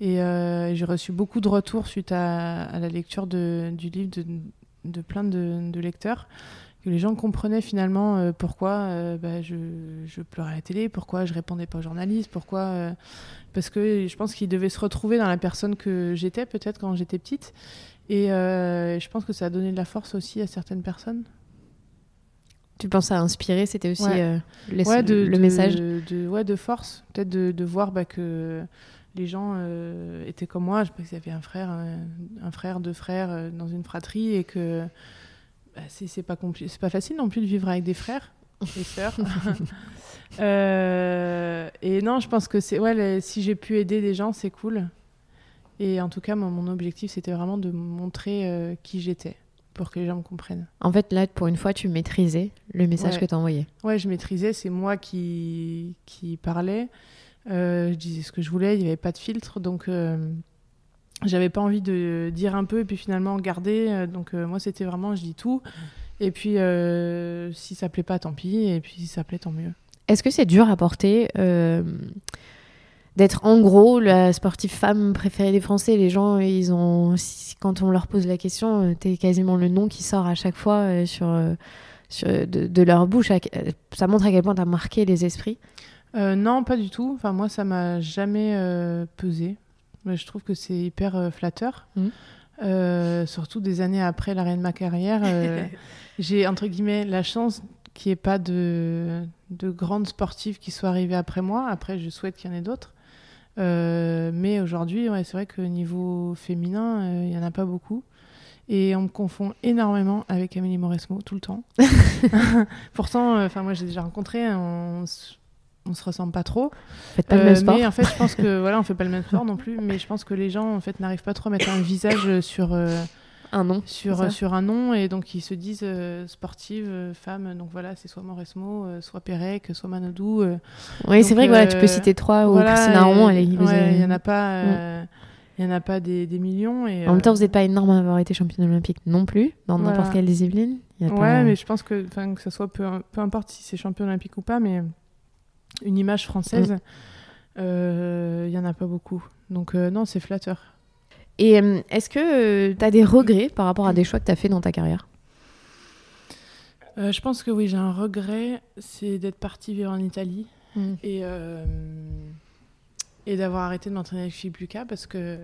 Et j'ai reçu beaucoup de retours suite à, la lecture du livre de, de plein de lecteurs que les gens comprenaient finalement euh, pourquoi euh, bah, je, je, pleurais à la télé, pourquoi je répondais pas aux journalistes, pourquoi euh, parce que je pense qu'ils devaient se retrouver dans la personne que j'étais peut-être quand j'étais petite. Et je pense que ça a donné de la force aussi à certaines personnes. Tu penses à inspirer, c'était aussi le, ouais, de, le message de, ouais, de force, peut-être de, voir bah, que les gens étaient comme moi, je sais pas qu'il y avait un frère, un, un frère, deux frères dans une fratrie et que bah, c'est pas c'est pas facile non plus de vivre avec des frères et sœurs. euh, et non, je pense que c'est ouais, si j'ai pu aider des gens, c'est cool. Et en tout cas, mon, mon objectif, c'était vraiment de montrer euh, qui j'étais pour que les gens me comprennent. En fait, là, pour une fois, tu maîtrisais le message que tu envoyais. Ouais, je maîtrisais. C'est moi qui, qui parlais. Euh, je disais ce que je voulais. Il n'y avait pas de filtre. Donc, j'avais pas envie de dire un peu et puis finalement garder. Euh, donc euh, moi, c'était vraiment, je dis tout. Et puis euh, si ça plaît pas, tant pis. Et puis si ça plaît, tant mieux. Est-ce que c'est dur à porter d'être en gros la sportive femme préférée des Français? Les gens, ils ont, quand on leur pose la question, t'es quasiment le nom qui sort à chaque fois sur, sur de, de, leur bouche. Ça montre à quel point t'as marqué les esprits? non, pas du tout. Enfin moi, ça m'a jamais pesé je trouve que c'est hyper euh, flatteur. Mmh. Euh, surtout des années après l'arrêt de ma carrière. Euh, j'ai, entre guillemets, la chance qu'il n'y ait pas de, de grandes sportives qui soient arrivées après moi. Après, je souhaite qu'il y en ait d'autres. mais aujourd'hui, ouais, c'est vrai que niveau féminin, il n'y en a pas beaucoup. Et on me confond énormément avec Amélie Mauresmo tout le temps. Pourtant, enfin moi j'ai déjà rencontré, on, on se ressemble pas trop. Faites pas le même euh, sport. Mais en fait, je pense que voilà, on fait pas le même sport non plus. Mais je pense que les gens en fait n'arrivent pas trop à mettre un visage sur euh, un nom, sur sur un nom, et donc ils se disent euh, sportive, femme. Donc voilà, c'est soit Mauresmo, soit Pérec, soit Manodou. oui, c'est vrai que voilà, tu peux citer trois ou voilà, Christina Il y en a pas. Mm. Il n'y en a pas des, des millions. Et, en même temps, vous n'êtes pas énorme à avoir été championne olympique non plus, dans n'importe quelle discipline. ouais, mais je pense que, que ça soit peu, peu importe si c'est champion olympique ou pas, mais une image française, il mm. euh, y en a pas beaucoup. Donc euh, non, c'est flatteur. Et euh, est-ce que tu as des regrets par rapport à des choix que tu as fait dans ta carrière? Je pense que oui, j'ai un regret, c'est d'être partie vivre en Italie mm. et, et d'avoir arrêté de m'entraîner avec Philippe Lucas parce que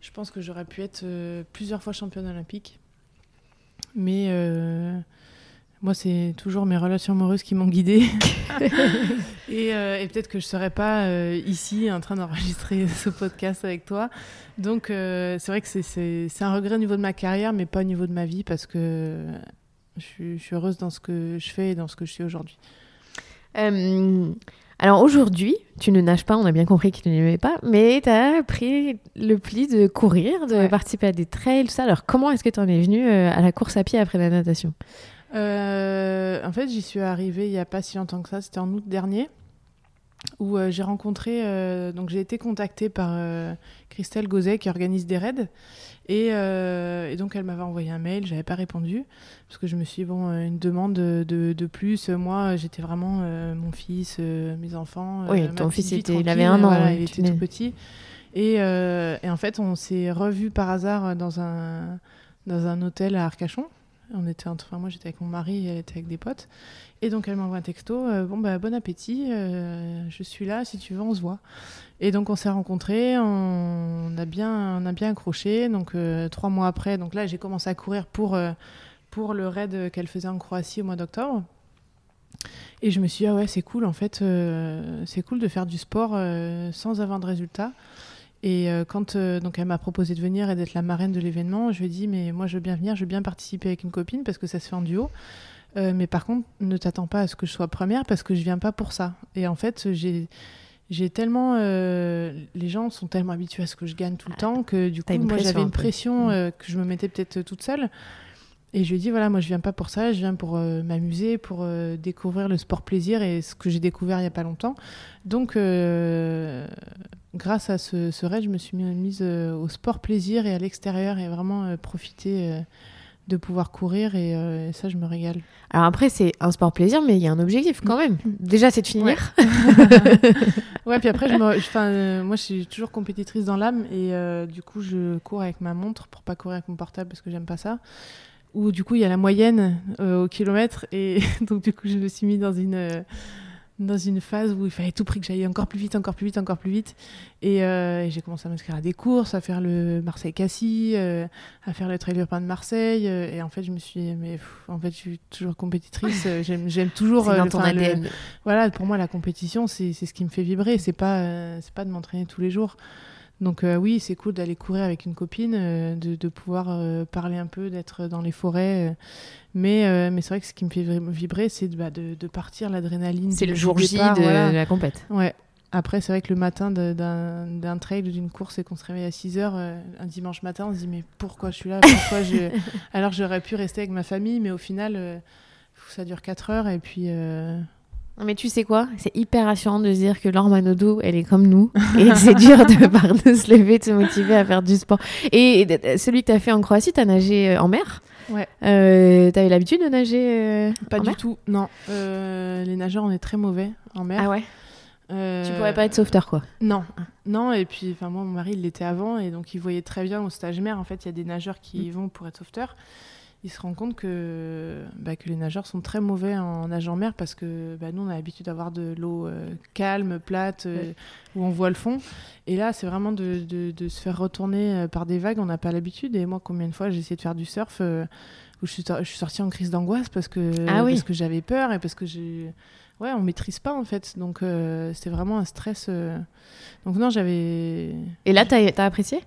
je pense que j'aurais pu être plusieurs fois championne olympique. Mais moi, c'est toujours mes relations amoureuses qui m'ont guidée. Euh, et, peut-être que je ne serais pas euh, ici en train d'enregistrer ce podcast avec toi. Donc, euh, c'est vrai que c'est un regret au niveau de ma carrière, mais pas au niveau de ma vie, parce que je, suis heureuse dans ce que je fais et dans ce que je suis aujourd'hui. alors aujourd'hui, tu ne nages pas, on a bien compris que tu n'aimais pas, mais tu as pris le pli de courir, de participer à des trails, tout ça. Alors comment est-ce que tu en es venu à la course à pied après la natation? Euh, en fait, j'y suis arrivée il n'y a pas si longtemps que ça, c'était en août dernier, où euh, j'ai rencontré, euh, donc j'ai été contactée par Christelle Gauzet qui organise des raids. Et, donc elle m'avait envoyé un mail, j'avais pas répondu, parce que je me suis dit, bon, une demande de, de, plus. Moi, j'étais vraiment mon fils, mes enfants. Oui, ton fils, était, il avait un an. il était tout petit. Et, et en fait, on s'est revus par hasard dans un, dans un hôtel à Arcachon. On était enfin, moi j'étais avec mon mari, elle était avec des potes. Et donc elle m'envoie un texto, euh, bon bah bon appétit, euh, je suis là, si tu veux on se voit. Et donc on s'est rencontrés, on, a bien, on a bien accroché. Donc euh, trois mois après, donc là j'ai commencé à courir pour pour le raid qu'elle faisait en Croatie au mois d'octobre. Et je me suis dit ah ouais c'est cool en fait, c'est cool de faire du sport sans avoir de résultats. Et euh, quand euh, donc elle m'a proposé de venir et d'être la marraine de l'événement, je lui ai dit mais moi je veux bien venir, je veux bien participer avec une copine parce que ça se fait en duo. Euh, mais par contre, ne t'attends pas à ce que je sois première parce que je viens pas pour ça. Et en fait, j'ai j'ai tellement les gens sont tellement habitués à ce que je gagne tout le temps que du coup moi j'avais une pression mm. que je me mettais peut-être toute seule. Et je lui ai dit, voilà, moi je viens pas pour ça, je viens pour euh, m'amuser, pour euh, découvrir le sport plaisir et ce que j'ai découvert il y a pas longtemps. Donc, euh, grâce à ce, ce, raid, je me suis mise au sport plaisir et à l'extérieur et vraiment profiter de pouvoir courir et, ça, je me régale. Alors après, c'est un sport plaisir, mais il y a un objectif quand même. Déjà, c'est de finir. Ouais, ouais puis après, je me, je, moi, je suis toujours compétitrice dans l'âme et du coup, je cours avec ma montre pour pas courir avec mon portable parce que j'aime pas ça où du coup il y a la moyenne euh, au kilomètre et donc du coup je me suis mis dans une euh, dans une phase où il fallait tout prix que j'aille encore plus vite, encore plus vite, encore plus vite. Et, euh, et j'ai commencé à m'inscrire à des courses, à faire le Marseille-Cassis, à faire le Trail urbain de Marseille. Et en fait, je me suis mais pff, en fait, je suis toujours compétitrice. J'aime toujours. dans ton le, voilà, pour moi, la compétition, c'est ce qui me fait vibrer. C'est pas, c'est pas de m'entraîner tous les jours. Donc euh, oui, c'est cool d'aller courir avec une copine, euh, de, de, pouvoir euh, parler un peu, d'être dans les forêts. mais mais c'est vrai que ce qui me fait vibrer, c'est de, bah, de, de, partir, l'adrénaline. C'est le jour J de, voilà. la compète. Ouais. Après, c'est vrai que le matin d'un trail ou d'une course et qu'on se réveille à 6 heures un dimanche matin, on se dit mais pourquoi je suis là? Pourquoi je... Alors j'aurais pu rester avec ma famille, mais au final, ça dure 4 heures et puis mais tu sais quoi? C'est hyper rassurant de se dire que Laure Manodou, elle est comme nous. Et c'est dur de, par, de se lever, de se motiver à faire du sport. Et celui que tu as fait en Croatie, tu as nagé euh, en mer? Ouais. Euh, T'avais l'habitude de nager euh, Pas du mer? tout, non. Euh, les nageurs, on est très mauvais en mer. Ah ouais? Euh... Tu pourrais pas être sauveteur, quoi? Non, non. Et puis, enfin, moi, mon mari, il l'était avant, et donc il voyait très bien au stage mer. En fait, il y a des nageurs qui y vont pour être sauveteurs il se rend compte que, bah, que les nageurs sont très mauvais en nage en mer parce que bah, nous, on a l'habitude d'avoir de l'eau euh, calme, plate, euh, ouais. où on voit le fond. Et là, c'est vraiment de, de, de, se faire retourner euh, par des vagues. On n'a pas l'habitude. Et moi, combien de fois j'ai essayé de faire du surf euh, où je suis, je suis sortie en crise d'angoisse parce que, ah oui. parce que j'avais peur et parce que j'ai. Ouais, on maîtrise pas en fait. Donc, c'était vraiment un stress. Donc, non, j'avais. Et là, t'as as apprécié?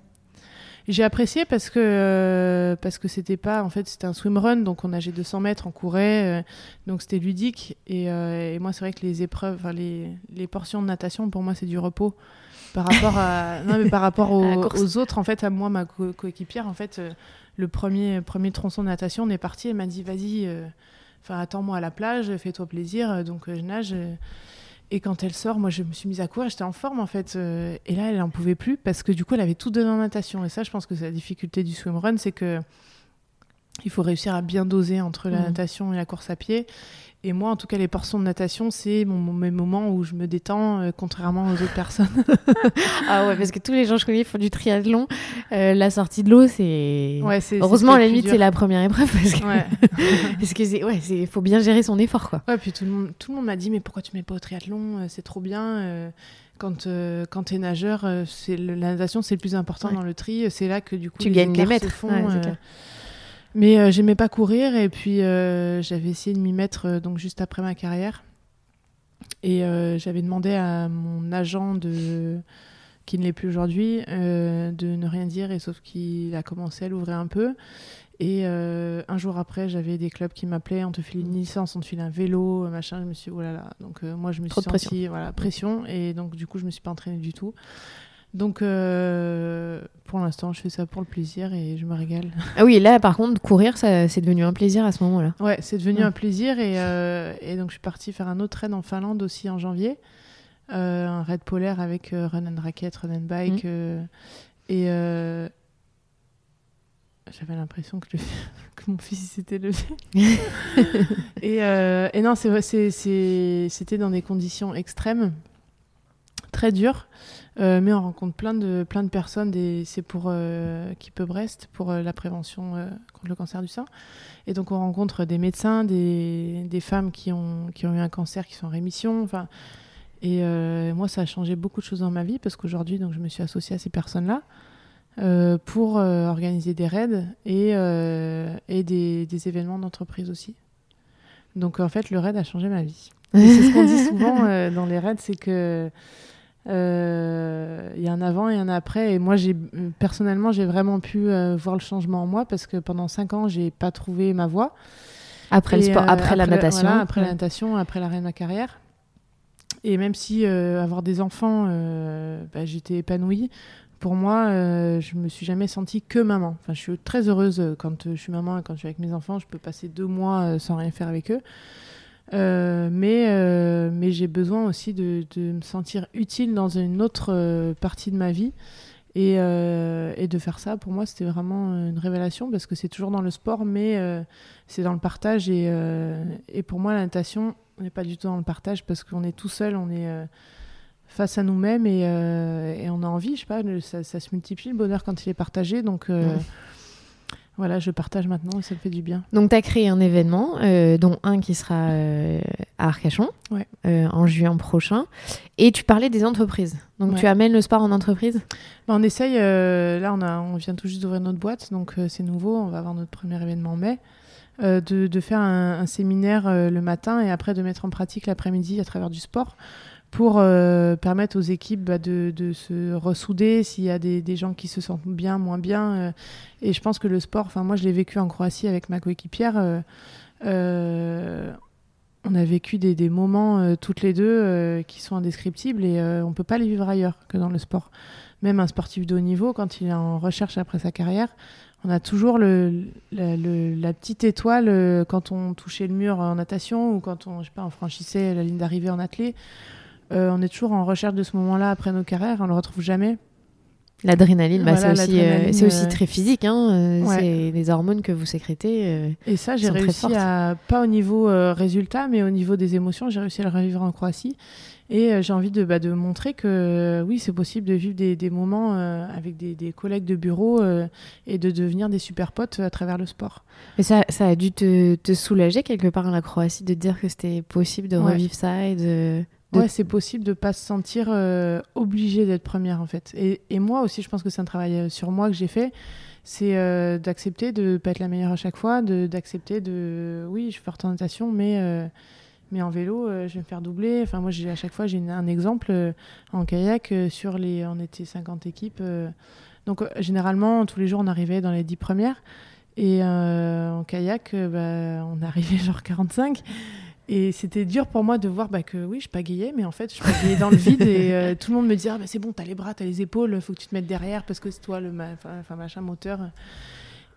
J'ai apprécié parce que euh, parce que c'était pas en fait c'était un swim run donc on nageait 200 mètres on courait euh, donc c'était ludique. Et, euh, et moi c'est vrai que les épreuves les, les portions de natation pour moi c'est du repos. Par rapport à non mais par rapport aux, aux, autres en fait à moi ma co coéquipière en fait le premier premier tronçon de natation on est parti elle m'a dit vas-y enfin attends-moi à la plage fais-toi plaisir donc je nage et quand elle sort, moi, je me suis mise à courir, j'étais en forme en fait. Euh, et là, elle n'en pouvait plus parce que du coup, elle avait tout donné en natation. Et ça, je pense que c'est la difficulté du swimrun, c'est que il faut réussir à bien doser entre la mmh. natation et la course à pied. Et moi, en tout cas, les portions de natation, c'est mon, mes moments où je me détends, euh, contrairement aux autres personnes. ah ouais, parce que tous les gens que je connais font du triathlon. Euh, la sortie de l'eau, c'est. Ouais, Heureusement, à la limite, c'est la première épreuve. Parce que, ouais. parce que c'est, ouais, c'est, faut bien gérer son effort, quoi. Ouais, puis tout le monde, tout le monde m'a dit, mais pourquoi tu mets pas au triathlon euh, C'est trop bien. Quand, quand tu es nageur, c'est la natation, c'est le plus important ouais. dans le tri. C'est là que du coup, tu gagnes des mètres. Font, mais euh, j'aimais pas courir et puis euh, j'avais essayé de m'y mettre euh, donc juste après ma carrière. Et j'avais demandé à mon agent de qui ne l'est plus aujourd'hui de ne rien dire et sauf qu'il a commencé à l'ouvrir un peu. Et un jour après, j'avais des clubs qui m'appelaient, on te file une licence, on te file un vélo, machin. Je me suis dit, oh là là. Donc moi, je me Trop suis sentie, voilà, pression. Et donc du coup, je me suis pas entraînée du tout. Donc, euh, pour l'instant, je fais ça pour le plaisir et je me régale. Ah oui, là, par contre, courir, ça, c'est devenu un plaisir à ce moment-là. Ouais, c'est devenu ouais. un plaisir et, euh, et, donc je suis partie faire un autre raid en Finlande aussi en janvier, euh, un raid polaire avec euh, run and racket, run and bike mmh. et j'avais l'impression que, le... que, mon fils s'était levé. et, et, non, c'était dans des conditions extrêmes, très dures. Euh, mais on rencontre plein de, plein de personnes, c'est pour euh, Keep Brest, pour euh, la prévention euh, contre le cancer du sein. Et donc on rencontre des médecins, des, des femmes qui ont, qui ont eu un cancer, qui sont en rémission. Enfin, et moi, ça a changé beaucoup de choses dans ma vie parce qu'aujourd'hui, donc, je me suis associée à ces personnes-là pour organiser des raids et, et des, des événements d'entreprise aussi. Donc en fait, le raid a changé ma vie. c'est ce qu'on dit souvent dans les raids, c'est que il euh, y a un avant et un après. Et moi, j'ai personnellement, j'ai vraiment pu euh, voir le changement en moi parce que pendant cinq ans, j'ai pas trouvé ma voie. Après et, le sport, euh, après, après, la natation. Voilà, après ouais. la natation, après l'arrêt de ma carrière. Et même si avoir des enfants, bah, j'étais épanouie, pour moi, euh, je me suis jamais sentie que maman. Enfin, je suis très heureuse quand je suis maman et quand je suis avec mes enfants. Je peux passer deux mois sans rien faire avec eux. Mais mais j'ai besoin aussi de, me sentir utile dans une autre partie de ma vie. Et, et, de faire ça, pour moi, c'était vraiment une révélation parce que c'est toujours dans le sport, mais c'est dans le partage. Et, et pour moi, la natation, on n'est pas du tout dans le partage parce qu'on est tout seul, on est face à nous-mêmes et, euh, et, on a envie, je sais pas, ça, ça, se multiplie le bonheur quand il est partagé. Donc euh, voilà, je partage maintenant et ça me fait du bien. Donc tu as créé un événement, euh, dont un qui sera à Arcachon en juin prochain. Et tu parlais des entreprises. Donc tu amènes le sport en entreprise? Ben, On essaye, là on, a, on vient tout juste d'ouvrir notre boîte, donc c'est nouveau, on va avoir notre premier événement en mai. de, de, faire un, un séminaire le matin et après de mettre en pratique l'après-midi à travers du sport pour euh, permettre aux équipes bah, de, se ressouder s'il y a des, gens qui se sentent bien, moins bien. Euh. et je pense que le sport, enfin moi je l'ai vécu en Croatie avec ma coéquipière. Euh, on a vécu des, moments toutes les deux qui sont indescriptibles et on ne peut pas les vivre ailleurs que dans le sport. Même un sportif de haut niveau, quand il est en recherche après sa carrière, on a toujours la, petite étoile quand on touchait le mur en natation ou quand on, je sais pas, on franchissait la ligne d'arrivée en athlée. Euh, on est toujours en recherche de ce moment-là après nos carrières, on le retrouve jamais. L'adrénaline, bah, c'est aussi, euh, aussi, très physique. Hein, euh, C'est des hormones que vous sécrétez. et ça, j'ai réussi à, pas au niveau résultat, mais au niveau des émotions, j'ai réussi à le revivre en Croatie. Et j'ai envie de, bah, de montrer que oui, c'est possible de vivre des, des moments avec des, des, collègues de bureau et de devenir des super potes à travers le sport. Mais ça, ça a dû te, te soulager quelque part en la Croatie de dire que c'était possible de revivre ça et de, Ouais, c'est possible de pas se sentir euh, obligé d'être première en fait. Et, et, moi aussi, je pense que c'est un travail euh, sur moi que j'ai fait. C'est euh, d'accepter de pas être la meilleure à chaque fois, d'accepter de, oui, je fais forte en natation, mais mais en vélo, je vais me faire doubler. Enfin, moi, à chaque fois, j'ai un exemple en kayak sur les, on était 50 équipes. donc généralement, tous les jours, on arrivait dans les 10 premières. Et en kayak, bah, on arrivait genre 45. Et c'était dur pour moi de voir bah, que oui, je pagayais, mais en fait, je pagayais dans le vide et euh, tout le monde me disait ah, bah, c'est bon, t'as les bras, t'as les épaules, faut que tu te mettes derrière parce que c'est toi le enfin, machin moteur.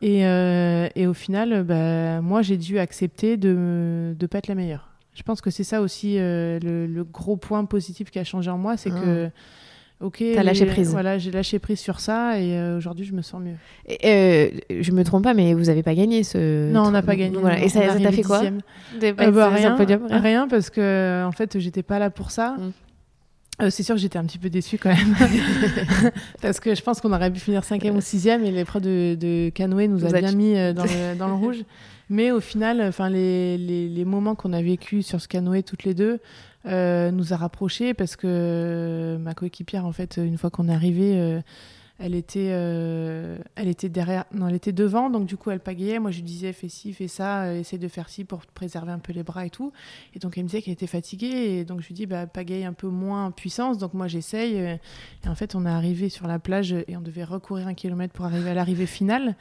Et, euh, et au final, bah, moi, j'ai dû accepter de ne pas être la meilleure. Je pense que c'est ça aussi euh, le, gros point positif qui a changé en moi, c'est ah. que Ok. T'as lâché prise. Voilà, j'ai lâché prise sur ça et euh, aujourd'hui je me sens mieux. Et, euh, je me trompe pas, mais vous avez pas gagné ce. Non, on n'a pas gagné. Et ça t'a fait quoi euh, bah, rien, rien, parce que en fait j'étais pas là pour ça. Mm. c'est sûr que j'étais un petit peu déçue quand même. parce que je pense qu'on aurait pu finir cinquième ou sixième et l'épreuve de, de canoë nous a bien mis dans, le, dans le rouge. Mais au final, enfin les, les, les, moments qu'on a vécu sur ce canoë toutes les deux, euh, nous a rapprochés parce que ma coéquipière, en fait, une fois qu'on est arrivé, euh, elle était, euh, elle était derrière, non, elle était devant, donc du coup elle pagayait. Moi je lui disais fais ci, fais ça, essaie de faire ci pour préserver un peu les bras et tout. Et donc elle me disait qu'elle était fatiguée et donc je lui dis bah pagaye un peu moins en puissance. Donc moi j'essaye. Et en fait on est arrivé sur la plage et on devait recourir un kilomètre pour arriver à l'arrivée finale.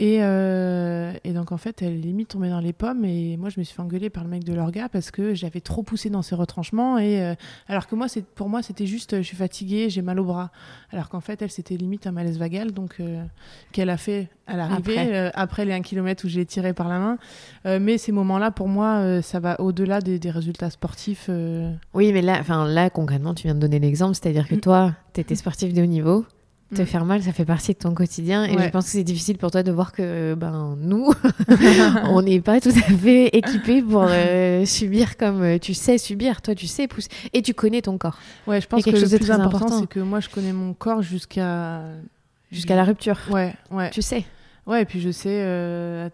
Euh, et, donc en fait, elle limite tombée dans les pommes et moi je me suis fait engueuler par le mec de l'orga parce que j'avais trop poussé dans ses retranchements et euh, alors que moi pour moi c'était juste je suis fatiguée, j'ai mal au bras. Alors qu'en fait elle c'était limite un malaise vagal donc euh, qu'elle a fait à l'arrivée après. après. les 1 km où j'ai tiré par la main. mais ces moments-là pour moi ça va au-delà des, des, résultats sportifs. Oui, mais là enfin là concrètement tu viens de donner l'exemple, c'est-à-dire que mm. toi tu étais sportif de haut niveau te mm. faire mal, ça fait partie de ton quotidien. Et je pense que c'est difficile pour toi de voir que ben, nous, on n'est pas tout à fait équipés pour euh, subir comme euh, tu sais subir. Toi, tu sais pousser. Et tu connais ton corps. Ouais, je pense que le plus important, c'est que moi, je connais mon corps jusqu'à. Jusqu'à la rupture. Ouais, ouais. Tu sais. Ouais, et puis je sais euh,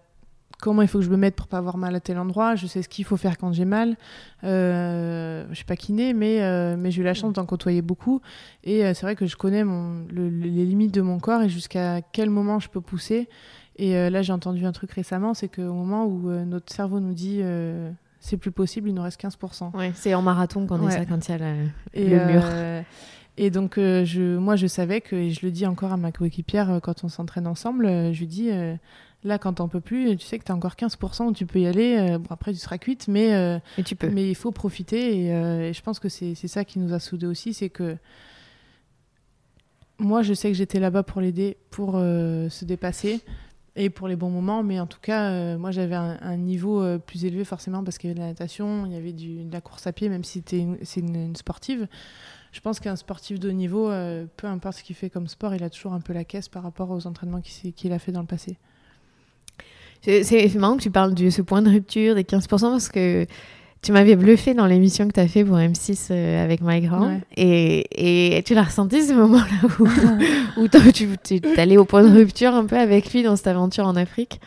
comment il faut que je me mette pour pas avoir mal à tel endroit. Je sais ce qu'il faut faire quand j'ai mal. Euh, je suis pas kiné, mais, euh, mais j'ai eu la chance d'en côtoyer beaucoup. Et euh, c'est vrai que je connais mon, les limites de mon corps et jusqu'à quel moment je peux pousser. Et euh, là, j'ai entendu un truc récemment, c'est qu'au moment où notre cerveau nous dit c'est plus possible, il nous reste 15%. Ouais, c'est en marathon qu'on est ça quand il y a le mur. Et donc, je, moi, je savais que, et je le dis encore à ma coéquipière quand on s'entraîne ensemble, je lui dis Là, quand t'en peux plus, tu sais que tu as encore 15% où tu peux y aller. Euh, bon, après, tu seras cuite, mais, euh, tu peux. mais il faut profiter. Et, euh, je pense que c'est ça qui nous a soudés aussi, c'est que moi, je sais que j'étais là-bas pour l'aider, pour se dépasser et pour les bons moments. Mais en tout cas, moi, j'avais un, niveau plus élevé forcément parce qu'il y avait de la natation, il y avait du, de la course à pied, même si c'était c'est une, sportive. Je pense qu'un sportif de haut niveau, peu importe ce qu'il fait comme sport, il a toujours un peu la caisse par rapport aux entraînements qu'il a fait dans le passé. C'est marrant que tu parles de ce point de rupture des 15% parce que tu m'avais bluffé dans l'émission que tu as fait pour M6 euh, avec Mike Grant. Et, et, tu l'as ressenti ce moment-là où, où tu es allé au point de rupture un peu avec lui dans cette aventure en Afrique?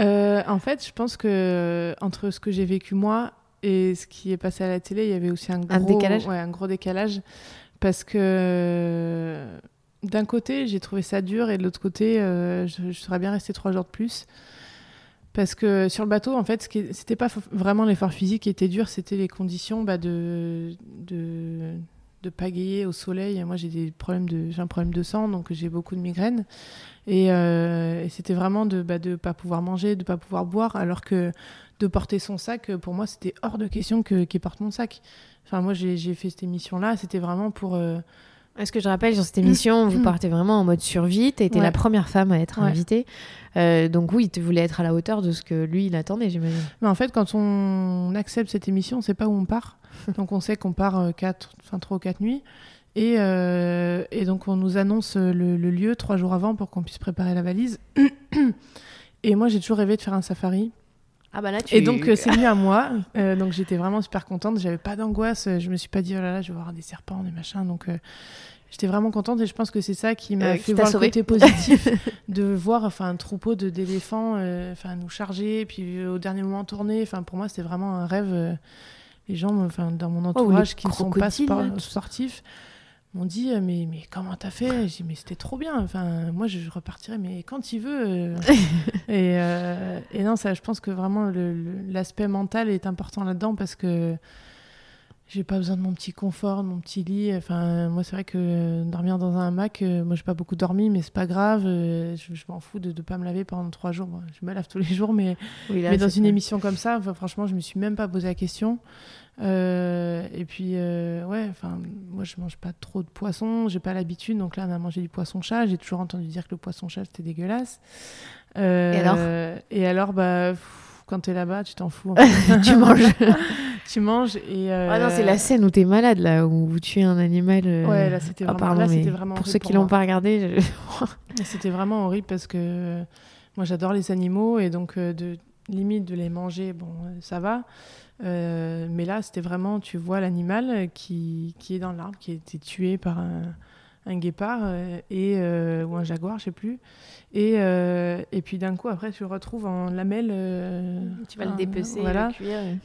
Euh, En fait, je pense que entre ce que j'ai vécu moi et ce qui est passé à la télé, il y avait aussi un gros, décalage. Ouais, un gros décalage. Parce que d'un côté, j'ai trouvé ça dur et de l'autre côté, euh, je, je, serais bien resté trois jours de plus. Parce que sur le bateau, en fait, ce c'était pas vraiment l'effort physique qui était dur, c'était les conditions bah, de, de, de pagayer au soleil. Moi, j'ai un problème de sang, donc j'ai beaucoup de migraines. Et, euh, c'était vraiment de ne bah, pas pouvoir manger, de pas pouvoir boire, alors que de porter son sac, pour moi, c'était hors de question que, qu'il porte mon sac. Enfin, moi, j'ai, fait cette émission-là, c'était vraiment pour. Euh, est-ce que je rappelle, sur cette émission, vous partez vraiment en mode survie. Tu été la première femme à être invitée. Euh, donc oui, tu voulais être à la hauteur de ce que lui, il attendait, j'imagine. Mais en fait, quand on accepte cette émission, on ne sait pas où on part. donc on sait qu'on part euh, quatre, enfin, 3 ou 4 nuits. Et, euh, et, donc on nous annonce le, lieu trois jours avant pour qu'on puisse préparer la valise. et moi, j'ai toujours rêvé de faire un safari. Ah bah là, tu... Et donc c'est venu à moi. donc j'étais vraiment super contente. J'avais pas d'angoisse. Je me suis pas dit oh là là, je vais voir des serpents, des machins. Donc j'étais vraiment contente et je pense que c'est ça qui m'a euh, fait voir le côté positif de voir enfin un troupeau de d'éléphants euh, enfin nous charger puis euh, au dernier moment tourner enfin pour moi c'était vraiment un rêve les gens enfin dans mon oh, entourage qui ne sont pas sportifs m'ont dit mais mais comment t'as fait? J'ai dit mais c'était trop bien enfin moi je, repartirais mais quand il veut et, et non ça je pense que vraiment l'aspect mental est important là-dedans parce que j'ai pas besoin de mon petit confort, de mon petit lit. Enfin, moi, c'est vrai que dormir dans un hamac, euh, moi, j'ai pas beaucoup dormi, mais c'est pas grave. Euh, je, m'en fous de ne pas me laver pendant trois jours. je me lave tous les jours, mais, mais dans une émission comme ça, franchement, je me suis même pas posé la question. Euh, et puis, ouais, enfin, moi, je mange pas trop de poisson, j'ai pas l'habitude. Donc là, on a mangé du poisson-chat. J'ai toujours entendu dire que le poisson-chat, c'était dégueulasse. et alors Et alors, bah quand tu es là-bas, tu t'en fous. tu manges. tu manges et. Euh, ah non, c'est la scène où tu es malade, là, où tu es un animal. Euh, ouais, là, c'était ah, vraiment, vraiment, Pour ceux qui l'ont pas regardé. c'était vraiment horrible parce que moi, j'adore les animaux et donc, euh, de limite de les manger, bon, ça va. Mais là, c'était vraiment, tu vois l'animal qui, qui est dans l'arbre, qui a été tué par un un guépard euh, et, euh, ou un jaguar, je sais plus. Et, euh, et puis d'un coup, après, tu le retrouves en lamelle. tu vas le dépecer, voilà.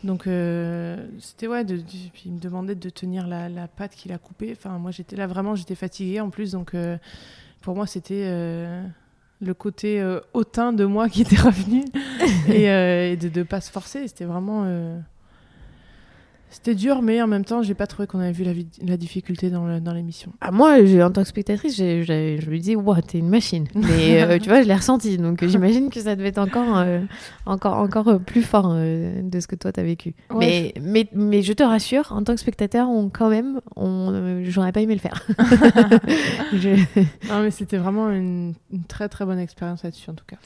Donc c'était ouais. De, puis il me demandait de tenir la, la patte qu'il a coupée. Enfin, moi, j'étais là vraiment, j'étais fatiguée en plus. Donc pour moi, c'était le côté hautain de moi qui était revenu et, de ne pas se forcer. C'était vraiment. C'était dur, mais en même temps, j'ai pas trouvé qu'on avait vu la, la difficulté dans l'émission. Ah, moi, en tant que spectatrice, je lui dis, wow, t'es une machine. Mais euh, tu vois, je l'ai ressenti. Donc j'imagine que ça devait être encore, euh, encore, encore euh, plus fort de ce que toi, t'as vécu. mais, mais, mais je te rassure, en tant que spectateur, on, quand même, on, j'aurais pas aimé le faire. Non, mais c'était vraiment une, une, très très bonne expérience là-dessus, en tout cas.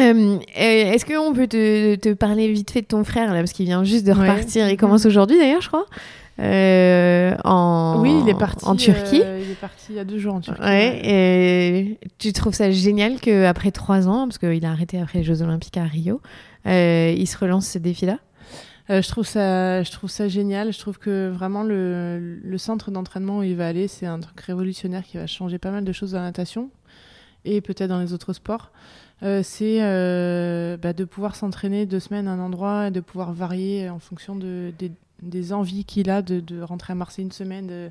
Euh, est-ce qu'on peut te, parler vite fait de ton frère, là, parce qu'il vient juste de repartir, il commence aujourd'hui d'ailleurs, je crois euh, en, oui, il est parti en Turquie. Euh, il est parti il y a deux jours en Turquie. et tu trouves ça génial qu'après trois ans, parce qu'il a arrêté après les Jeux Olympiques à Rio, il se relance ce défi-là? Je, trouve ça, je trouve ça génial. Je trouve que vraiment le, le centre d'entraînement où il va aller, c'est un truc révolutionnaire qui va changer pas mal de choses dans la natation et peut-être dans les autres sports. Euh, c'est euh, bah, de pouvoir s'entraîner deux semaines à un endroit et de pouvoir varier en fonction de, des envies qu'il a de, rentrer à Marseille une semaine,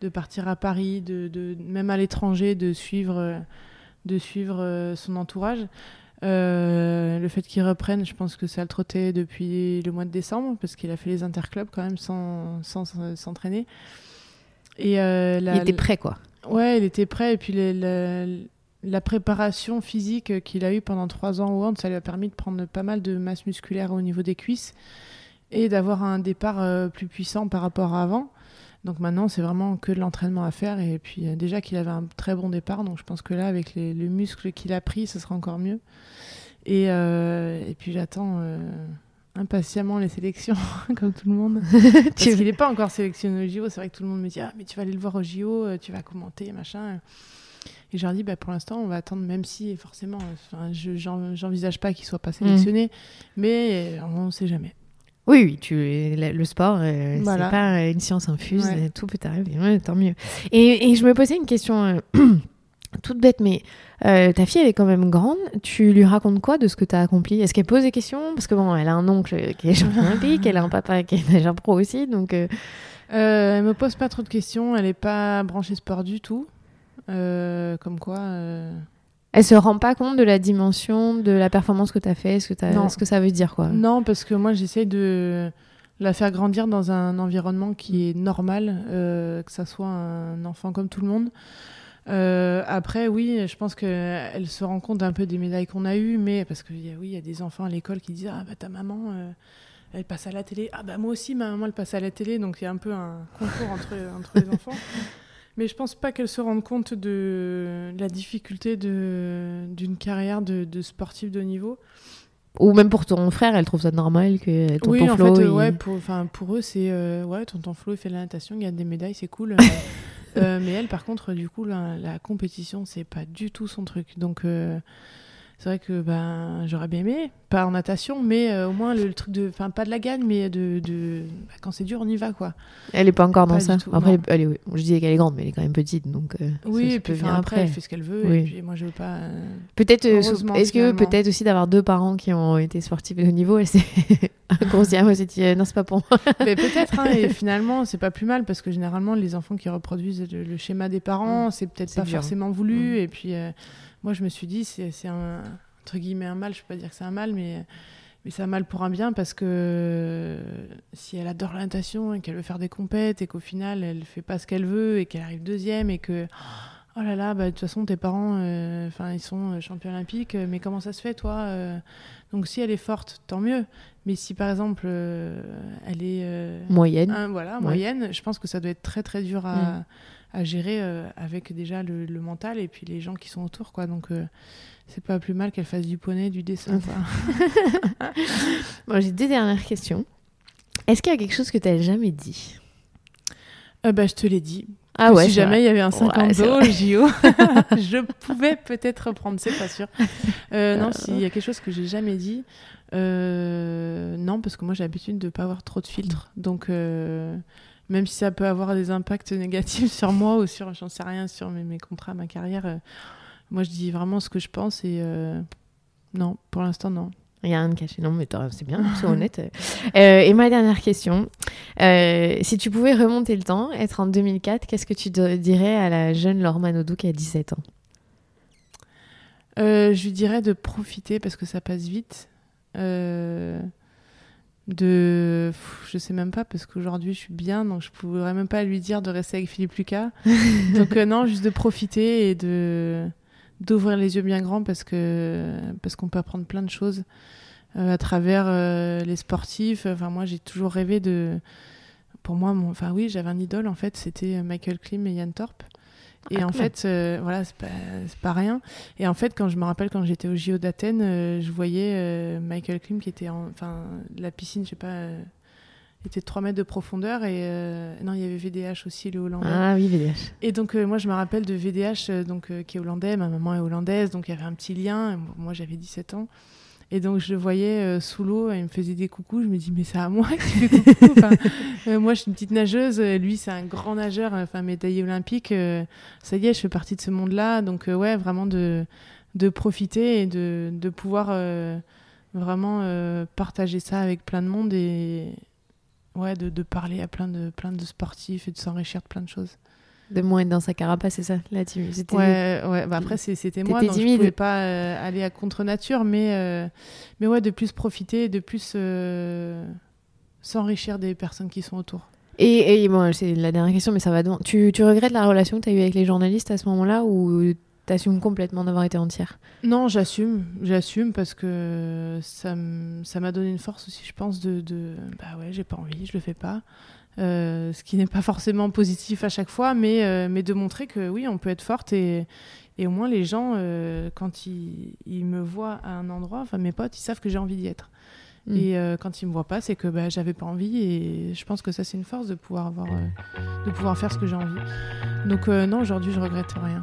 de, partir à Paris, de, même à l'étranger, de suivre, de suivre euh, son entourage. le fait qu'il reprenne, je pense que ça le trottait depuis le mois de décembre, parce qu'il a fait les interclubs quand même sans s'entraîner. Et il était prêt, quoi. Ouais, il était prêt. Et puis la préparation physique qu'il a eue pendant trois ans au hand, ça lui a permis de prendre pas mal de masse musculaire au niveau des cuisses et d'avoir un départ euh, plus puissant par rapport à avant. Donc maintenant, c'est vraiment que de l'entraînement à faire. Et puis euh, déjà qu'il avait un très bon départ, donc je pense que là, avec les, le muscle qu'il a pris, ce sera encore mieux. Et, euh, et puis j'attends impatiemment les sélections, comme tout le monde. Parce qu'il n'est pas encore sélectionné au JO. C'est vrai que tout le monde me dit Ah, mais tu vas aller le voir au JO, tu vas commenter, machin. Et je leur dis bah, Pour l'instant, on va attendre, même si forcément, enfin, je j'envisage pas qu'il soit pas sélectionné, mais euh, on ne sait jamais. Oui, oui, tu, le sport, euh, Voilà. c'est pas euh, une science infuse, Ouais. tout peut arriver, ouais, tant mieux. Et, et je me posais une question euh, toute bête, mais euh, ta fille, elle est quand même grande, tu lui racontes quoi de ce que tu as accompli? Est-ce qu'elle pose des questions? Parce que bon, elle a un oncle qui est champion olympique, elle a un papa qui est nageur pro aussi, donc... elle me pose pas trop de questions, elle n'est pas branchée sport du tout. Euh, comme quoi. euh, elle se rend pas compte de la dimension de la performance que tu as fait, ce que, ce que ça veut dire, quoi? Non, parce que moi, j'essaye de la faire grandir dans un environnement qui est normal, euh, que ça soit un enfant comme tout le monde. Euh, après, oui, je pense qu'elle se rend compte un peu des médailles qu'on a eues, mais parce que y a- oui, il y a des enfants à l'école qui disent Ah, bah ta maman, euh, elle passe à la télé. Ah, bah moi aussi, ma maman, elle passe à la télé. Donc il y a un peu un concours entre, entre les enfants. Mais je pense pas qu'elle se rende compte de la difficulté d'une carrière de, de sportif de haut niveau. Ou même pour ton frère, elle trouve ça normal que ton oui, en Flo, fait, euh, il- ouais, pour, pour eux, c'est euh, ouais, tonton Flo, il fait de la natation, il gagne des médailles, c'est cool. euh, euh, mais elle, par contre, du coup, la, la compétition, c'est pas du tout son truc. Donc, euh, c'est vrai que ben, j'aurais bien aimé, pas en natation, mais euh, au moins le, truc de, enfin, pas de la gagne, mais de, de bah, quand c'est dur, on y va, quoi. Elle est pas encore dans ça. tout, après, elle est- elle est- je disais qu'elle est grande, mais elle est quand même petite, donc. euh, Oui, ça- et peut puis enfin, après, elle fait ce qu'elle veut, Oui. et puis moi, je veux pas. euh, Peut-être. Est-ce que peut-être aussi d'avoir deux parents qui ont été sportifs de haut niveau, elle s'est inconsciemment s'est dit non c'est pas pour moi. Mais peut-être, hein, et finalement, c'est pas plus mal parce que généralement, les enfants qui reproduisent le, le schéma des parents, c'est peut-être pas dur. Forcément voulu. Et puis, moi, je me suis dit, c'est un, entre guillemets, un mal. Je peux pas dire que c'est un mal, mais, mais c'est un mal pour un bien parce que si elle adore la natation et qu'elle veut faire des compètes et qu'au final, elle fait pas ce qu'elle veut et qu'elle arrive deuxième et que. Oh là là, bah, de toute façon, tes parents, euh, enfin, ils sont euh, champions olympiques, euh, mais comment ça se fait, toi euh? Donc, si elle est forte, tant mieux. Mais si, par exemple, euh, elle est Moyenne. un- voilà, Ouais. moyenne, je pense que ça doit être très très dur à, Mm. À gérer euh, avec déjà le, le mental et puis les gens qui sont autour. Quoi. Donc euh, c'est pas plus mal qu'elle fasse du poney, du dessin. quoi. Bon, j'ai deux dernières questions. Est-ce qu'il y a quelque chose que tu n'as jamais dit? Euh, bah, je te l'ai dit. Ah ouais. si jamais il y avait un 50 Ouais, au. JO, je pouvais peut-être reprendre, c'est pas sûr. Euh, non, s'il y a quelque chose que j'ai jamais dit, euh, non, parce que moi j'ai l'habitude de pas avoir trop de filtres. Donc, euh, même si ça peut avoir des impacts négatifs sur moi ou sur, j'en sais rien, sur mes, mes contrats, ma carrière, euh, moi je dis vraiment ce que je pense et euh, non, pour l'instant, non. Il y a rien de caché. Non, mais c'est bien, sois honnête. Euh, et ma dernière question. Si tu pouvais remonter le temps, être en 2004, qu'est-ce que tu dirais à la jeune Laure Manodou qui a 17 ans? Je lui dirais de profiter parce que ça passe vite. Euh, de, je sais même pas parce qu'aujourd'hui je suis bien, donc je pourrais même pas lui dire de rester avec Philippe Lucas. donc euh, non, juste de profiter et de d'ouvrir les yeux bien grands parce que parce qu'on peut apprendre plein de choses euh, à travers euh, les sportifs. Enfin moi j'ai toujours rêvé de, pour moi, mon... enfin oui j'avais un idole en fait, c'était Michael Klim et Yann Thorpe. Et Ah, en fait, euh, voilà, c'est pas, rien. Et en fait, quand je me rappelle, quand j'étais au JO d'Athènes, euh, je voyais euh, Michael Klim qui était en. Enfin, la piscine, je sais pas, était de 3 mètres de profondeur. Et non, il y avait VDH aussi, le Hollandais. Ah oui, VDH. Et donc, moi, je me rappelle de VDH, donc, qui est hollandais. Ma maman est hollandaise, donc il y avait un petit lien. Moi, j'avais 17 ans. Et donc, je le voyais euh, sous l'eau, il me faisait des coucous. Je me dis, mais c'est à moi qui fait coucou. Enfin, euh, moi, je suis une petite nageuse. euh, Lui, c'est un grand nageur, euh, enfin, médaillé olympique. ça y est, je fais partie de ce monde-là. Donc, ouais, vraiment de, de profiter et de, de pouvoir vraiment partager ça avec plein de monde et ouais, de, de parler à plein de, plein de sportifs et de s'enrichir de plein de choses. De moins être dans sa carapace, c'est ça tu... c'était- Ouais, ouais. Bah après, c'était moi, donc timide. je pouvais pas euh, aller à contre-nature, mais, euh, mais ouais, de plus profiter, de plus euh, s'enrichir des personnes qui sont autour. Et, et bon, c'est la dernière question, mais ça va devant. Tu, tu regrettes la relation que tu as eue avec les journalistes à ce moment-là ou t'assumes complètement d'avoir été entière? Non, j'assume, j'assume parce que ça m'a donné une force aussi, je pense, de, de bah ouais, j'ai pas envie, je le fais pas. Ce qui n'est pas forcément positif à chaque fois, mais, mais de montrer que oui, on peut être forte et, et au moins les gens, quand ils, ils, me voient à un endroit, enfin mes potes, ils savent que j'ai envie d'y être. Mm. Et euh, quand ils me voient pas, c'est que bah, j'avais pas envie. Et je pense que ça, c'est une force de pouvoir, avoir, euh, de pouvoir faire ce que j'ai envie. Donc, euh, non, aujourd'hui, je regrette rien.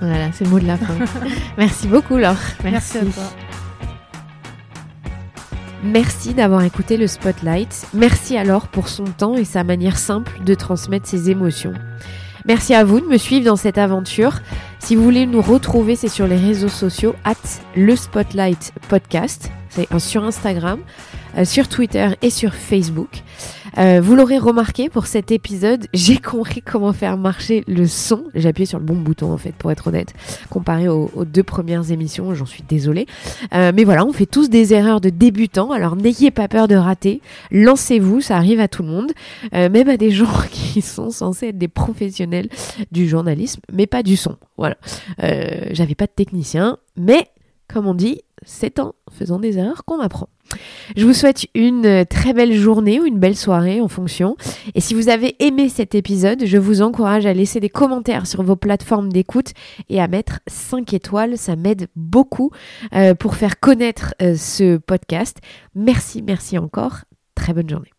voilà, c'est le mot de la fin. Merci beaucoup, Laure. Merci. Merci à toi. Merci d'avoir écouté le Spotlight. Merci Laure pour son temps et sa manière simple de transmettre ses émotions. Merci à vous de me suivre dans cette aventure. Si vous voulez nous retrouver, c'est sur les réseaux sociaux, at le Spotlight Podcast. C'est sur Instagram, sur Twitter et sur Facebook. Euh, vous l'aurez remarqué pour cet épisode, j'ai compris comment faire marcher le son. J'ai appuyé sur le bon bouton en fait, pour être honnête, comparé aux, deux premières émissions. J'en suis désolée, euh, mais voilà, on fait tous des erreurs de débutants. Alors n'ayez pas peur de rater. Lancez-vous, ça arrive à tout le monde, même à des gens qui sont censés être des professionnels du journalisme, mais pas du son. Voilà, j'avais pas de technicien, mais comme on dit, c'est en faisant des erreurs qu'on apprend. Je vous souhaite une très belle journée ou une belle soirée en fonction. Et si vous avez aimé cet épisode, je vous encourage à laisser des commentaires sur vos plateformes d'écoute et à mettre 5 étoiles. Ça m'aide beaucoup euh, pour faire connaître euh, ce podcast. Merci, merci encore. Très bonne journée.